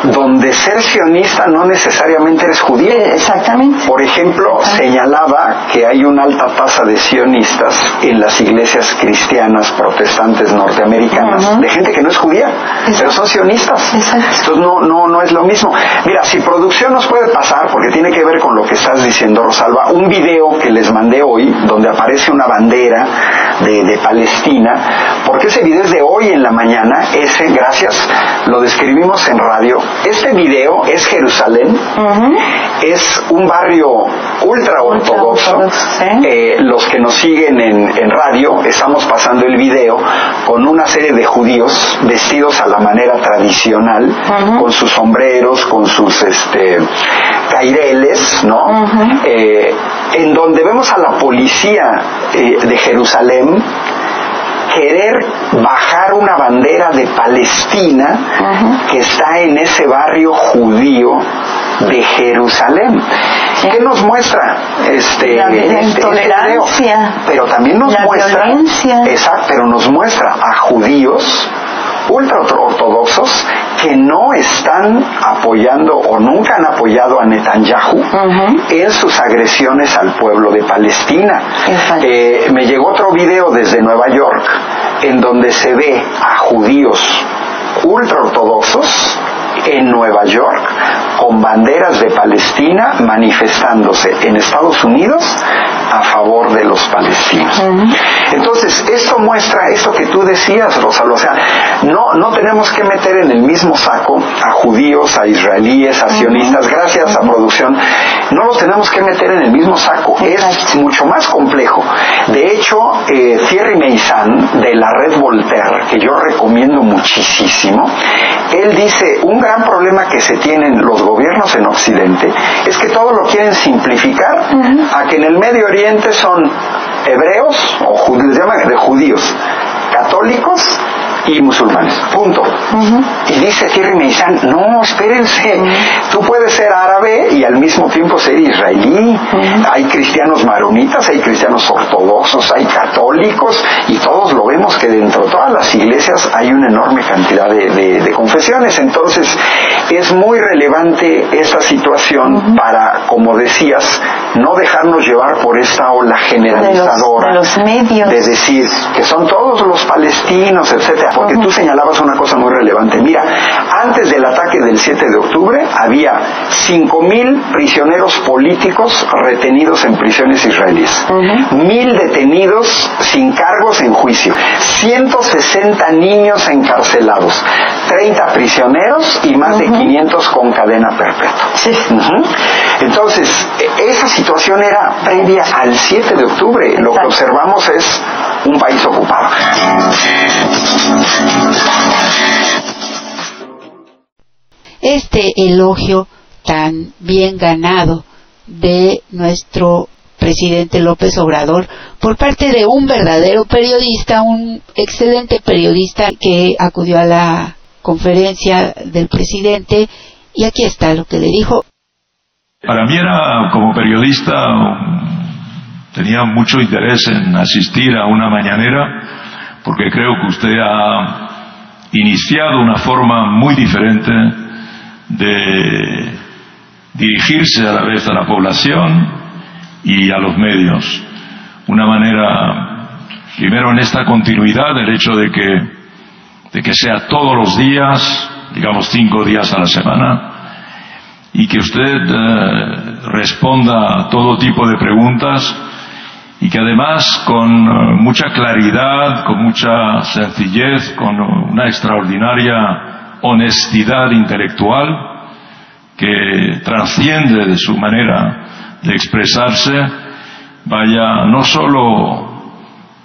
donde ser sionista no necesariamente eres judío. Eh, exactamente. Por ejemplo, señalaba que hay una alta tasa de sionistas en las iglesias cristianas protestantes norteamericanas, de gente que no es judía, pero son sionistas. Entonces no, no, no es lo mismo. Mira, si producción nos puede pasar, porque tiene que ver con lo que estás diciendo, Rosalba, un video que les mandé hoy, donde aparece una bandera de, de Palestina, porque ese video es de hoy en la mañana, ese, gracias, lo describimos en radio, este video es Jerusalén, es un barrio ultra ortodoxo. Eh, los que nos siguen en, radio, estamos pasando el video con una serie de judíos vestidos a la manera tradicional, con sus sombreros, con sus este, caireles, ¿no? Eh, en donde vemos a la policía eh, de Jerusalén querer bajar una bandera de Palestina que está en ese barrio judío de Jerusalén. ¿Qué nos muestra este, la, este, intolerancia, pero también nos muestra, violencia. exacto, pero nos muestra a judíos ultra ortodoxos que no están apoyando o nunca han apoyado a Netanyahu en sus agresiones al pueblo de Palestina. Eh, me llegó otro video desde Nueva York en donde se ve a judíos ultra ortodoxos en Nueva York con banderas de Palestina manifestándose en Estados Unidos a favor de los palestinos. Entonces, esto muestra esto que tú decías, Rosalo, o sea, no, no tenemos que meter en el mismo saco a judíos, a israelíes, a sionistas, gracias a producción, no los tenemos que meter en el mismo saco, es mucho más complejo. De hecho, eh, Thierry Meissan, de la red Voltaire, que yo recomiendo muchísimo, él dice, un gran problema que se tienen los gobiernos en Occidente es que todo lo quieren simplificar a que en el Medio Oriente son hebreos, o les llaman de judíos, católicos y musulmanes. Punto. Y dice Thierry Meissan, no, espérense, tú puedes ser árabe y al mismo tiempo ser israelí. Hay cristianos maronitas, hay cristianos ortodoxos, hay católicos y todos lo vemos que dentro de todas las iglesias hay una enorme cantidad de, confesiones. Entonces es muy relevante esta situación para, como decías, no dejarnos llevar por esta ola generalizadora de los, medios. de decir que son todos los palestinos, etcétera porque tú señalabas una cosa muy relevante. Mira, antes del ataque del 7 de octubre había 5.000 prisioneros políticos retenidos en prisiones israelíes, mil detenidos sin cargos en juicio, 160 niños encarcelados, 30 prisioneros y más de 500 con cadena perpetua. Entonces, e, esa situación era previa al 7 de octubre. Lo que observamos es un país ocupado. Este elogio tan bien ganado de nuestro presidente López Obrador por parte de un verdadero periodista, un excelente periodista que acudió a la conferencia del presidente y aquí está lo que le dijo. Para mí era como periodista tenía mucho interés en asistir a una mañanera porque creo que usted ha iniciado una forma muy diferente de dirigirse a la vez a la población y a los medios. Una manera, primero en esta continuidad, el hecho de que, de que sea todos los días, digamos cinco días a la semana, y que usted eh, responda a todo tipo de preguntas y que además con eh, mucha claridad, con mucha sencillez, con una extraordinaria honestidad intelectual que trasciende de su manera de expresarse, vaya no solo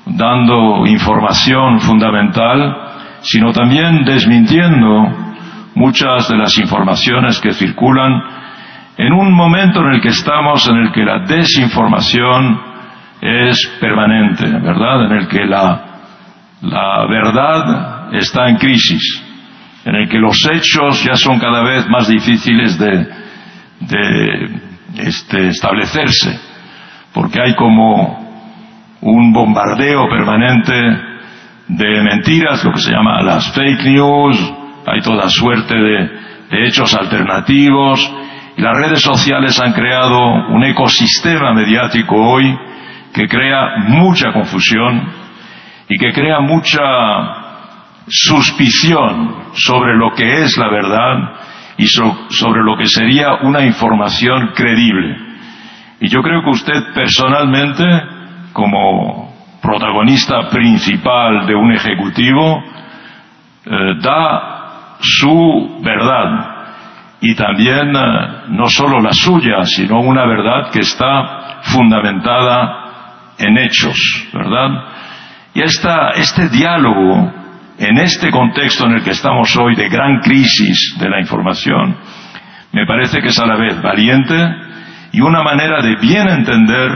dando información fundamental, sino también desmintiendo muchas de las informaciones que circulan en un momento en el que estamos en el que la desinformación es permanente, ¿verdad? En el que la, la verdad está en crisis, en el que los hechos ya son cada vez más difíciles de, de este, establecerse, porque hay como un bombardeo permanente de mentiras, lo que se llama las fake news, hay toda suerte de, de hechos alternativos, y las redes sociales han creado un ecosistema mediático hoy que crea mucha confusión y que crea mucha suspición sobre lo que es la verdad y sobre lo que sería una información creíble. Y yo creo que usted personalmente, como protagonista principal de un ejecutivo, eh, da su verdad y también eh, no solo la suya, sino una verdad que está fundamentada en hechos, ¿verdad? Y esta, este diálogo, en este contexto en el que estamos hoy de gran crisis de la información, me parece que es a la vez valiente y una manera de bien entender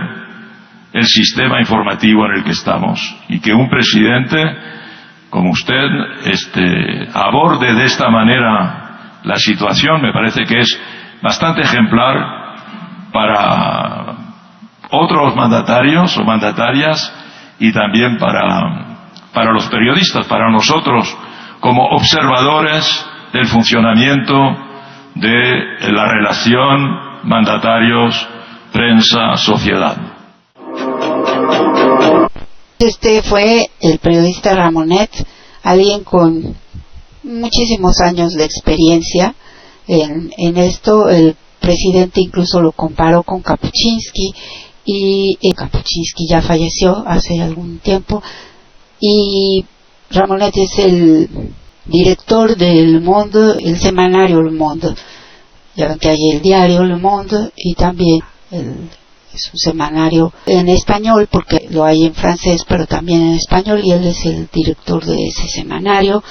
el sistema informativo en el que estamos. Y que un presidente como usted este, aborde de esta manera la situación me parece que es bastante ejemplar para otros mandatarios o mandatarias y también para, para los periodistas, para nosotros como observadores del funcionamiento de la relación mandatarios, prensa, sociedad. Este fue el periodista Ramonet, alguien con muchísimos años de experiencia, en, en esto. El presidente incluso lo comparó con Kapuczynski y Kapuczynski ya falleció hace algún tiempo y Ramonet es el director del Mundo, el semanario Le Monde. Ya que hay el diario Le Monde y también el, es un semanario en español porque lo hay en francés pero también en español y él es el director de ese semanario.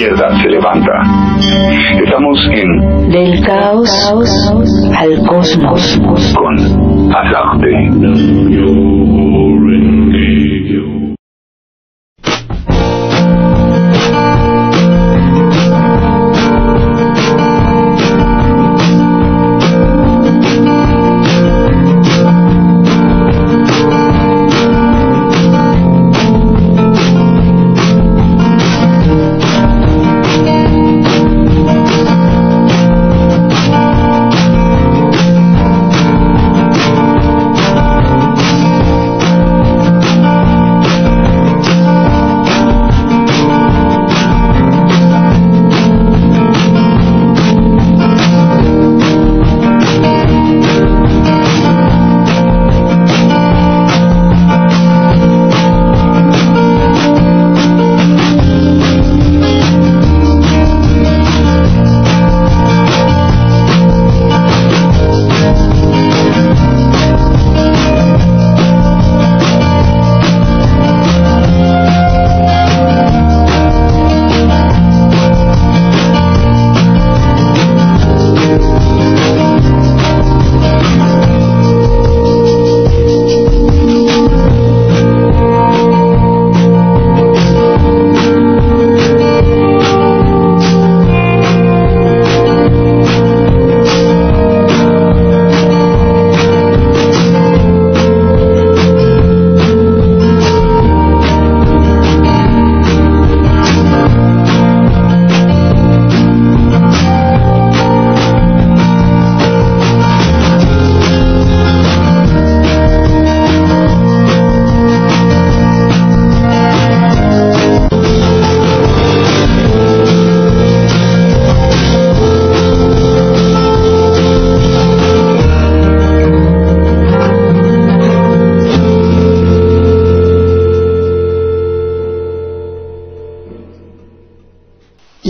Izquierda se levanta. Estamos en Del caos al cosmos. con Azarte.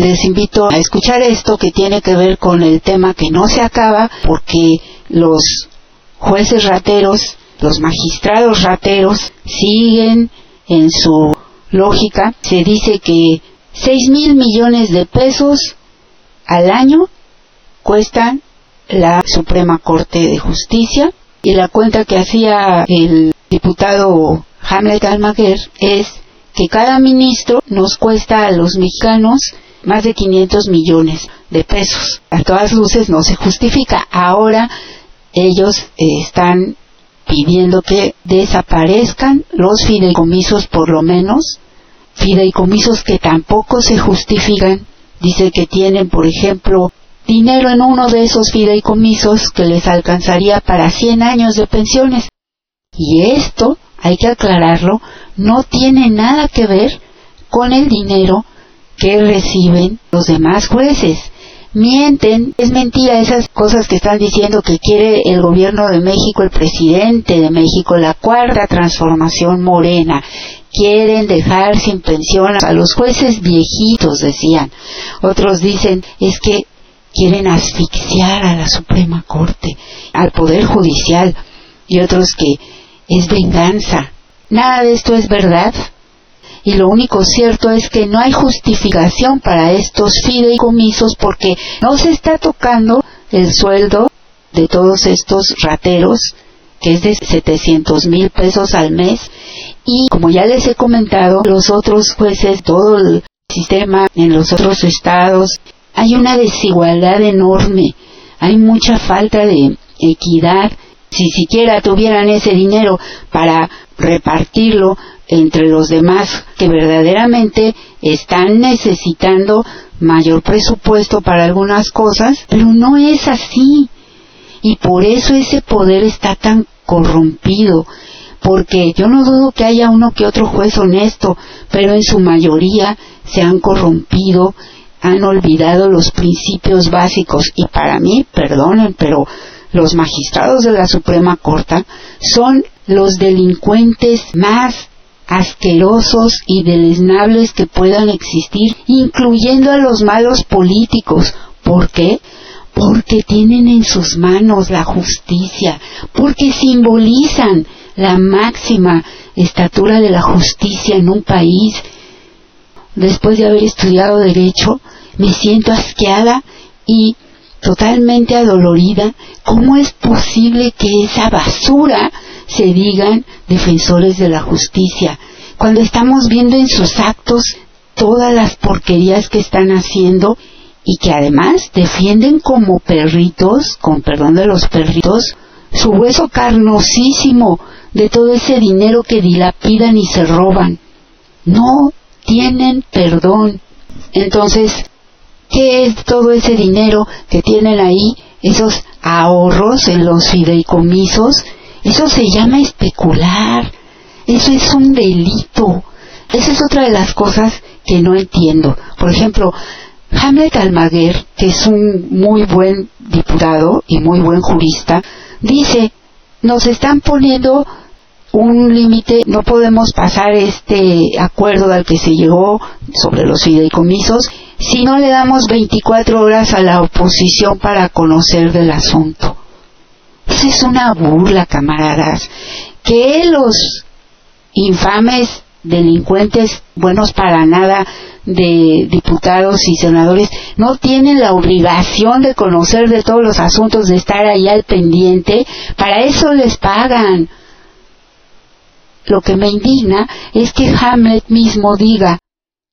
Les invito a escuchar esto que tiene que ver con el tema que no se acaba porque los jueces rateros, los magistrados rateros siguen en su lógica. Se dice que 6 mil millones de pesos al año cuestan la Suprema Corte de Justicia y la cuenta que hacía el diputado Hamlet Almaguer es que cada ministro nos cuesta a los mexicanos más de 500 millones de pesos. A todas luces no se justifica. Ahora ellos eh, están pidiendo que desaparezcan los fideicomisos por lo menos, fideicomisos que tampoco se justifican. Dice que tienen, por ejemplo, dinero en uno de esos fideicomisos que les alcanzaría para 100 años de pensiones. Y esto, hay que aclararlo, no tiene nada que ver con el dinero que reciben los demás jueces. Mienten, es mentira esas cosas que están diciendo que quiere el gobierno de México, el presidente de México, la cuarta transformación morena. Quieren dejar sin pensión a los jueces viejitos, decían. Otros dicen, es que quieren asfixiar a la Suprema Corte, al Poder Judicial, y otros que es venganza. Nada de esto es verdad y lo único cierto es que no hay justificación para estos fideicomisos porque no se está tocando el sueldo de todos estos rateros que es de 700 mil pesos al mes. Y como ya les he comentado los otros jueces todo el sistema en los otros estados hay una desigualdad enorme. Hay mucha falta de equidad. Si siquiera tuvieran ese dinero para repartirlo entre los demás que verdaderamente están necesitando mayor presupuesto para algunas cosas, pero no es así. Y por eso ese poder está tan corrompido, porque yo no dudo que haya uno que otro juez honesto, pero en su mayoría se han corrompido, han olvidado los principios básicos y para mí, perdonen, pero los magistrados de la Suprema Corte son los delincuentes más asquerosos y deleznables que puedan existir, incluyendo a los malos políticos. ¿Por qué? Porque tienen en sus manos la justicia, porque simbolizan la máxima estatura de la justicia en un país. Después de haber estudiado derecho, me siento asqueada y totalmente adolorida. ¿Cómo es posible que esa basura se digan defensores de la justicia, cuando estamos viendo en sus actos todas las porquerías que están haciendo y que además defienden como perritos, con perdón de los perritos, su hueso carnosísimo de todo ese dinero que dilapidan y se roban. No tienen perdón. Entonces, ¿qué es todo ese dinero que tienen ahí, esos ahorros en los fideicomisos eso se llama especular. Eso es un delito. Esa es otra de las cosas que no entiendo. Por ejemplo, Hamlet Almaguer, que es un muy buen diputado y muy buen jurista, dice, nos están poniendo un límite, no podemos pasar este acuerdo al que se llegó sobre los fideicomisos si no le damos 24 horas a la oposición para conocer del asunto. Esa es una burla, camaradas. Que los infames delincuentes, buenos para nada, de diputados y senadores, no tienen la obligación de conocer de todos los asuntos, de estar ahí al pendiente, para eso les pagan. Lo que me indigna es que Hamlet mismo diga,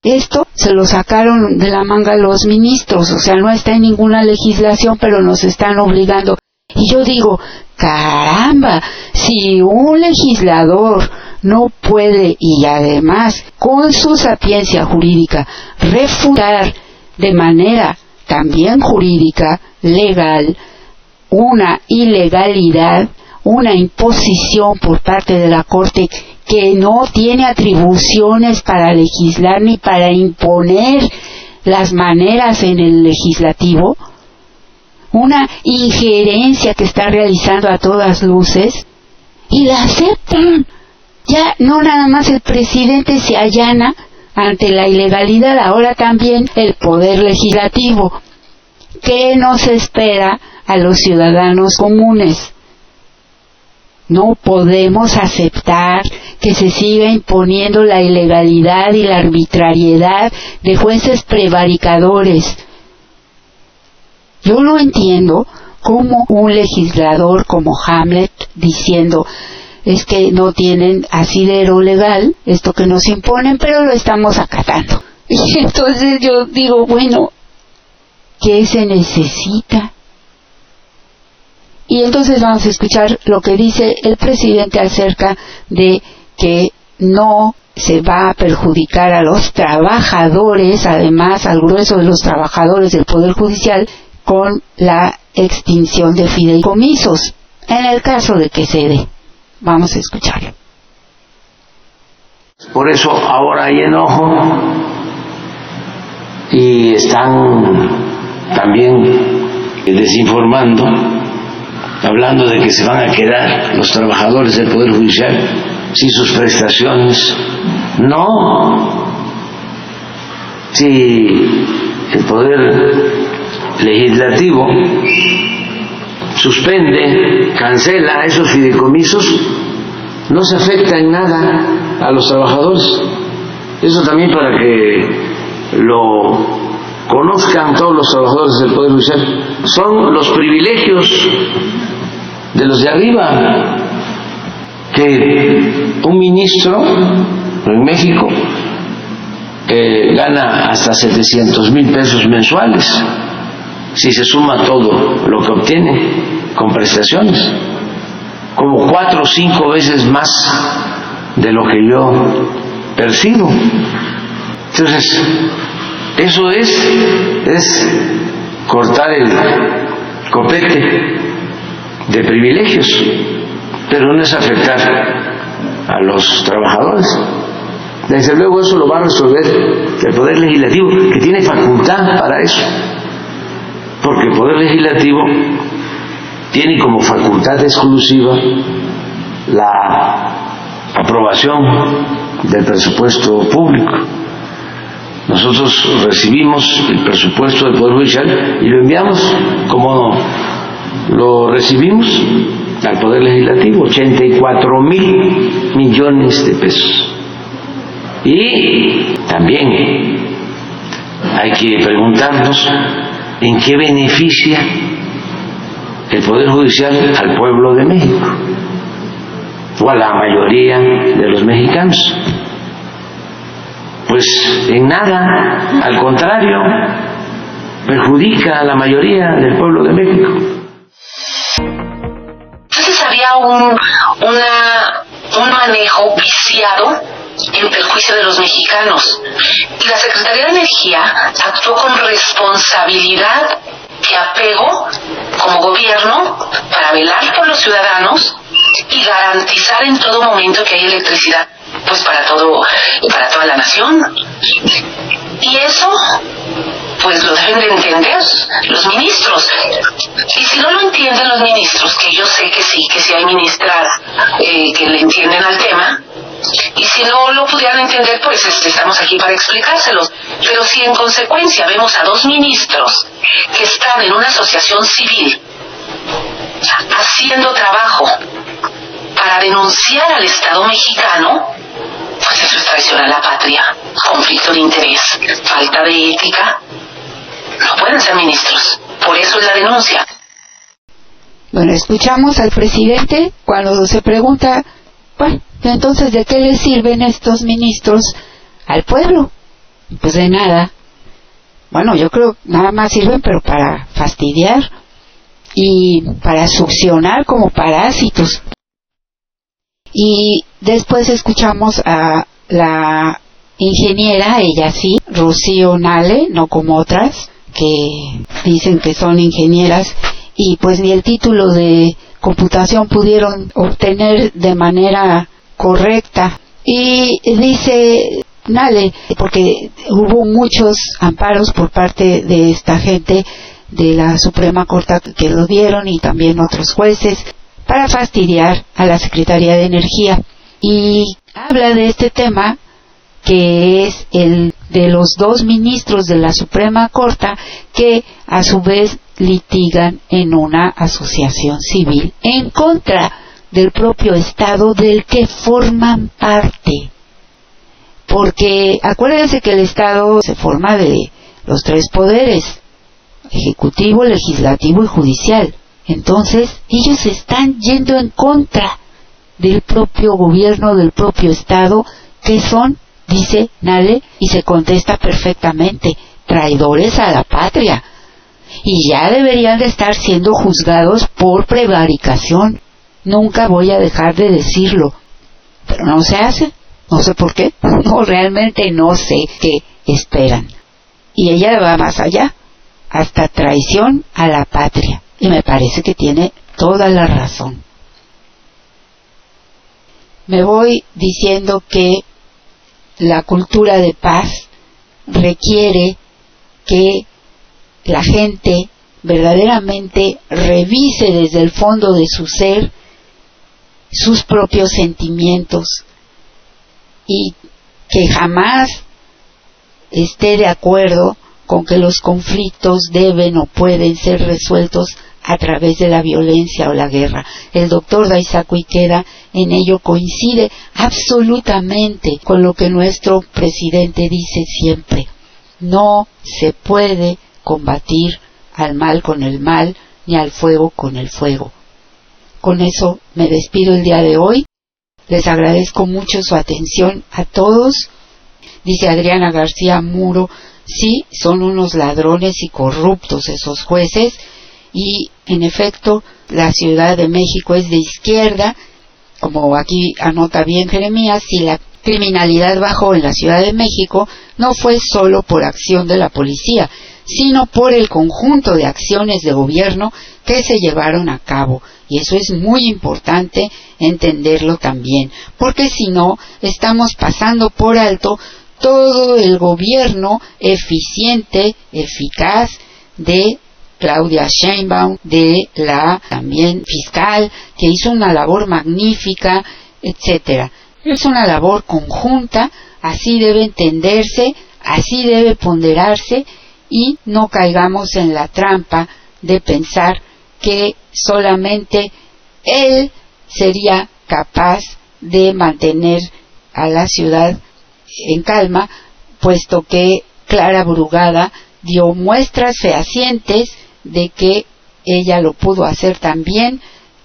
esto se lo sacaron de la manga los ministros, o sea, no está en ninguna legislación, pero nos están obligando. Y yo digo, caramba, si un legislador no puede y además con su sapiencia jurídica refutar de manera también jurídica, legal, una ilegalidad, una imposición por parte de la Corte que no tiene atribuciones para legislar ni para imponer las maneras en el legislativo, una injerencia que está realizando a todas luces y la aceptan. Ya no nada más el presidente se allana ante la ilegalidad, ahora también el poder legislativo. ¿Qué nos espera a los ciudadanos comunes? No podemos aceptar que se siga imponiendo la ilegalidad y la arbitrariedad de jueces prevaricadores, yo no entiendo cómo un legislador como Hamlet diciendo es que no tienen asidero legal, esto que nos imponen, pero lo estamos acatando. [LAUGHS] Y entonces yo digo, bueno, ¿qué se necesita? Y entonces vamos a escuchar lo que dice el presidente acerca de que no se va a perjudicar a los trabajadores, además al grueso de los trabajadores del Poder Judicial, con la extinción de fideicomisos, en el caso de que se dé. Vamos a escuchar. Por eso ahora hay enojo y están también desinformando, hablando de que se van a quedar los trabajadores del Poder Judicial sin sus prestaciones. No, si el Poder legislativo suspende, cancela esos fideicomisos, no se afecta en nada a los trabajadores. Eso también para que lo conozcan todos los trabajadores del Poder Judicial. Son los privilegios de los de arriba que un ministro en México eh, gana hasta 700 mil pesos mensuales si se suma todo lo que obtiene con prestaciones, como cuatro o cinco veces más de lo que yo percibo. Entonces, Eso es, es cortar el copete de privilegios, pero no es afectar a los trabajadores. Desde luego eso lo va a resolver el Poder Legislativo, que tiene facultad para eso, porque el Poder Legislativo tiene como facultad exclusiva la aprobación del presupuesto público. Nosotros recibimos el presupuesto del Poder Judicial y lo enviamos como lo recibimos al Poder Legislativo, 84 mil millones de pesos. Y también hay que preguntarnos en qué beneficia el Poder Judicial al pueblo de México o a la mayoría de los mexicanos. Pues en nada, al contrario, perjudica a la mayoría del pueblo de México. Entonces había un, una, un manejo viciado en perjuicio de los mexicanos. Y la Secretaría de Energía actuó con responsabilidad que apego como gobierno para velar por los ciudadanos y garantizar en todo momento que hay electricidad pues para todo para toda la nación y eso pues lo deben de entender los ministros y si no lo entienden los ministros que yo sé que sí que sí hay ministras eh, que le entienden al tema y si no lo pudieran entender, pues este, estamos aquí para explicárselos. Pero si en consecuencia vemos a dos ministros que están en una asociación civil haciendo trabajo para denunciar al Estado mexicano, pues eso es traición a la patria, conflicto de interés, falta de ética. No pueden ser ministros. Por eso es la denuncia. Bueno, escuchamos al presidente cuando se pregunta, bueno, entonces ¿de qué le sirven estos ministros al pueblo? Pues de nada. Bueno, yo creo nada más sirven, pero para fastidiar y para succionar como parásitos. Y después escuchamos a la ingeniera, ella sí, Rocío Nale, no como otras, que dicen que son ingenieras y pues ni el título de computación pudieron obtener de manera correcta. Y dice Nale, porque hubo muchos amparos por parte de esta gente de la Suprema Corte que lo dieron y también otros jueces para fastidiar a la Secretaría de Energía. Y habla de este tema que es el de los dos ministros de la Suprema Corte que a su vez litigan en una asociación civil en contra del propio Estado del que forman parte. Porque acuérdense que el Estado se forma de los tres poderes, ejecutivo, legislativo y judicial. Entonces, ellos están yendo en contra del propio gobierno, del propio Estado, que son, dice Nale, y se contesta perfectamente, traidores a la patria. Y ya deberían de estar siendo juzgados por prevaricación. Nunca voy a dejar de decirlo. Pero no se hace. No sé por qué. [LAUGHS] No, realmente no sé qué esperan. Y ella va más allá. Hasta traición a la patria. Y me parece que tiene toda la razón. Me voy diciendo que la cultura de paz requiere que la gente verdaderamente revise desde el fondo de su ser sus propios sentimientos y que jamás esté de acuerdo con que los conflictos deben o pueden ser resueltos a través de la violencia o la guerra. El doctor Daisaku Ikeda en ello coincide absolutamente con lo que nuestro presidente dice siempre. No se puede combatir al mal con el mal ni al fuego con el fuego. Con eso me despido el día de hoy. Les agradezco mucho su atención a todos. Dice Adriana García Muro, sí, son unos ladrones y corruptos esos jueces y en efecto la Ciudad de México es de izquierda, como aquí anota bien Jeremías, si la criminalidad bajó en la Ciudad de México no fue solo por acción de la policía, sino por el conjunto de acciones de gobierno que se llevaron a cabo. Y eso es muy importante entenderlo también, porque si no, estamos pasando por alto todo el gobierno eficiente, eficaz de Claudia Sheinbaum, de la también fiscal, que hizo una labor magnífica, etcétera. Es una labor conjunta, así debe entenderse, así debe ponderarse y no caigamos en la trampa de pensar que solamente él sería capaz de mantener a la ciudad en calma, puesto que Clara Brugada dio muestras fehacientes de que ella lo pudo hacer también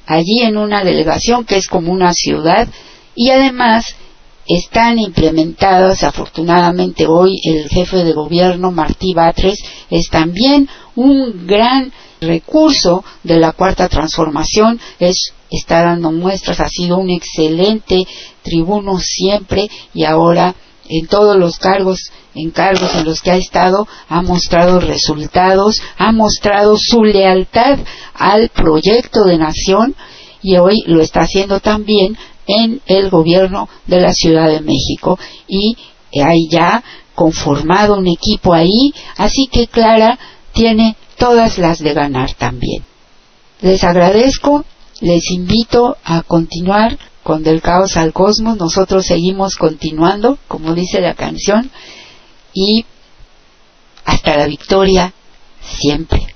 allí en una delegación que es como una ciudad. Y además están implementadas afortunadamente hoy el jefe de gobierno Martí Batres es también un gran recurso de la cuarta transformación. Es está dando muestras ha sido un excelente tribuno siempre y ahora en todos los cargos, encargos en los que ha estado, ha mostrado resultados, ha mostrado su lealtad al proyecto de nación y hoy lo está haciendo también en el gobierno de la Ciudad de México y hay ya conformado un equipo ahí, así que Clara tiene todas las de ganar también. Les agradezco, les invito a continuar con Del Caos al Cosmos, nosotros seguimos continuando, como dice la canción, y hasta la victoria siempre.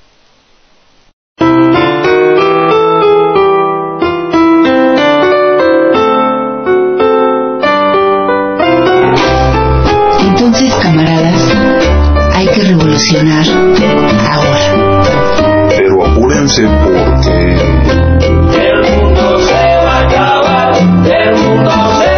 Entonces, camaradas, hay que revolucionar ahora. Pero apúrense Não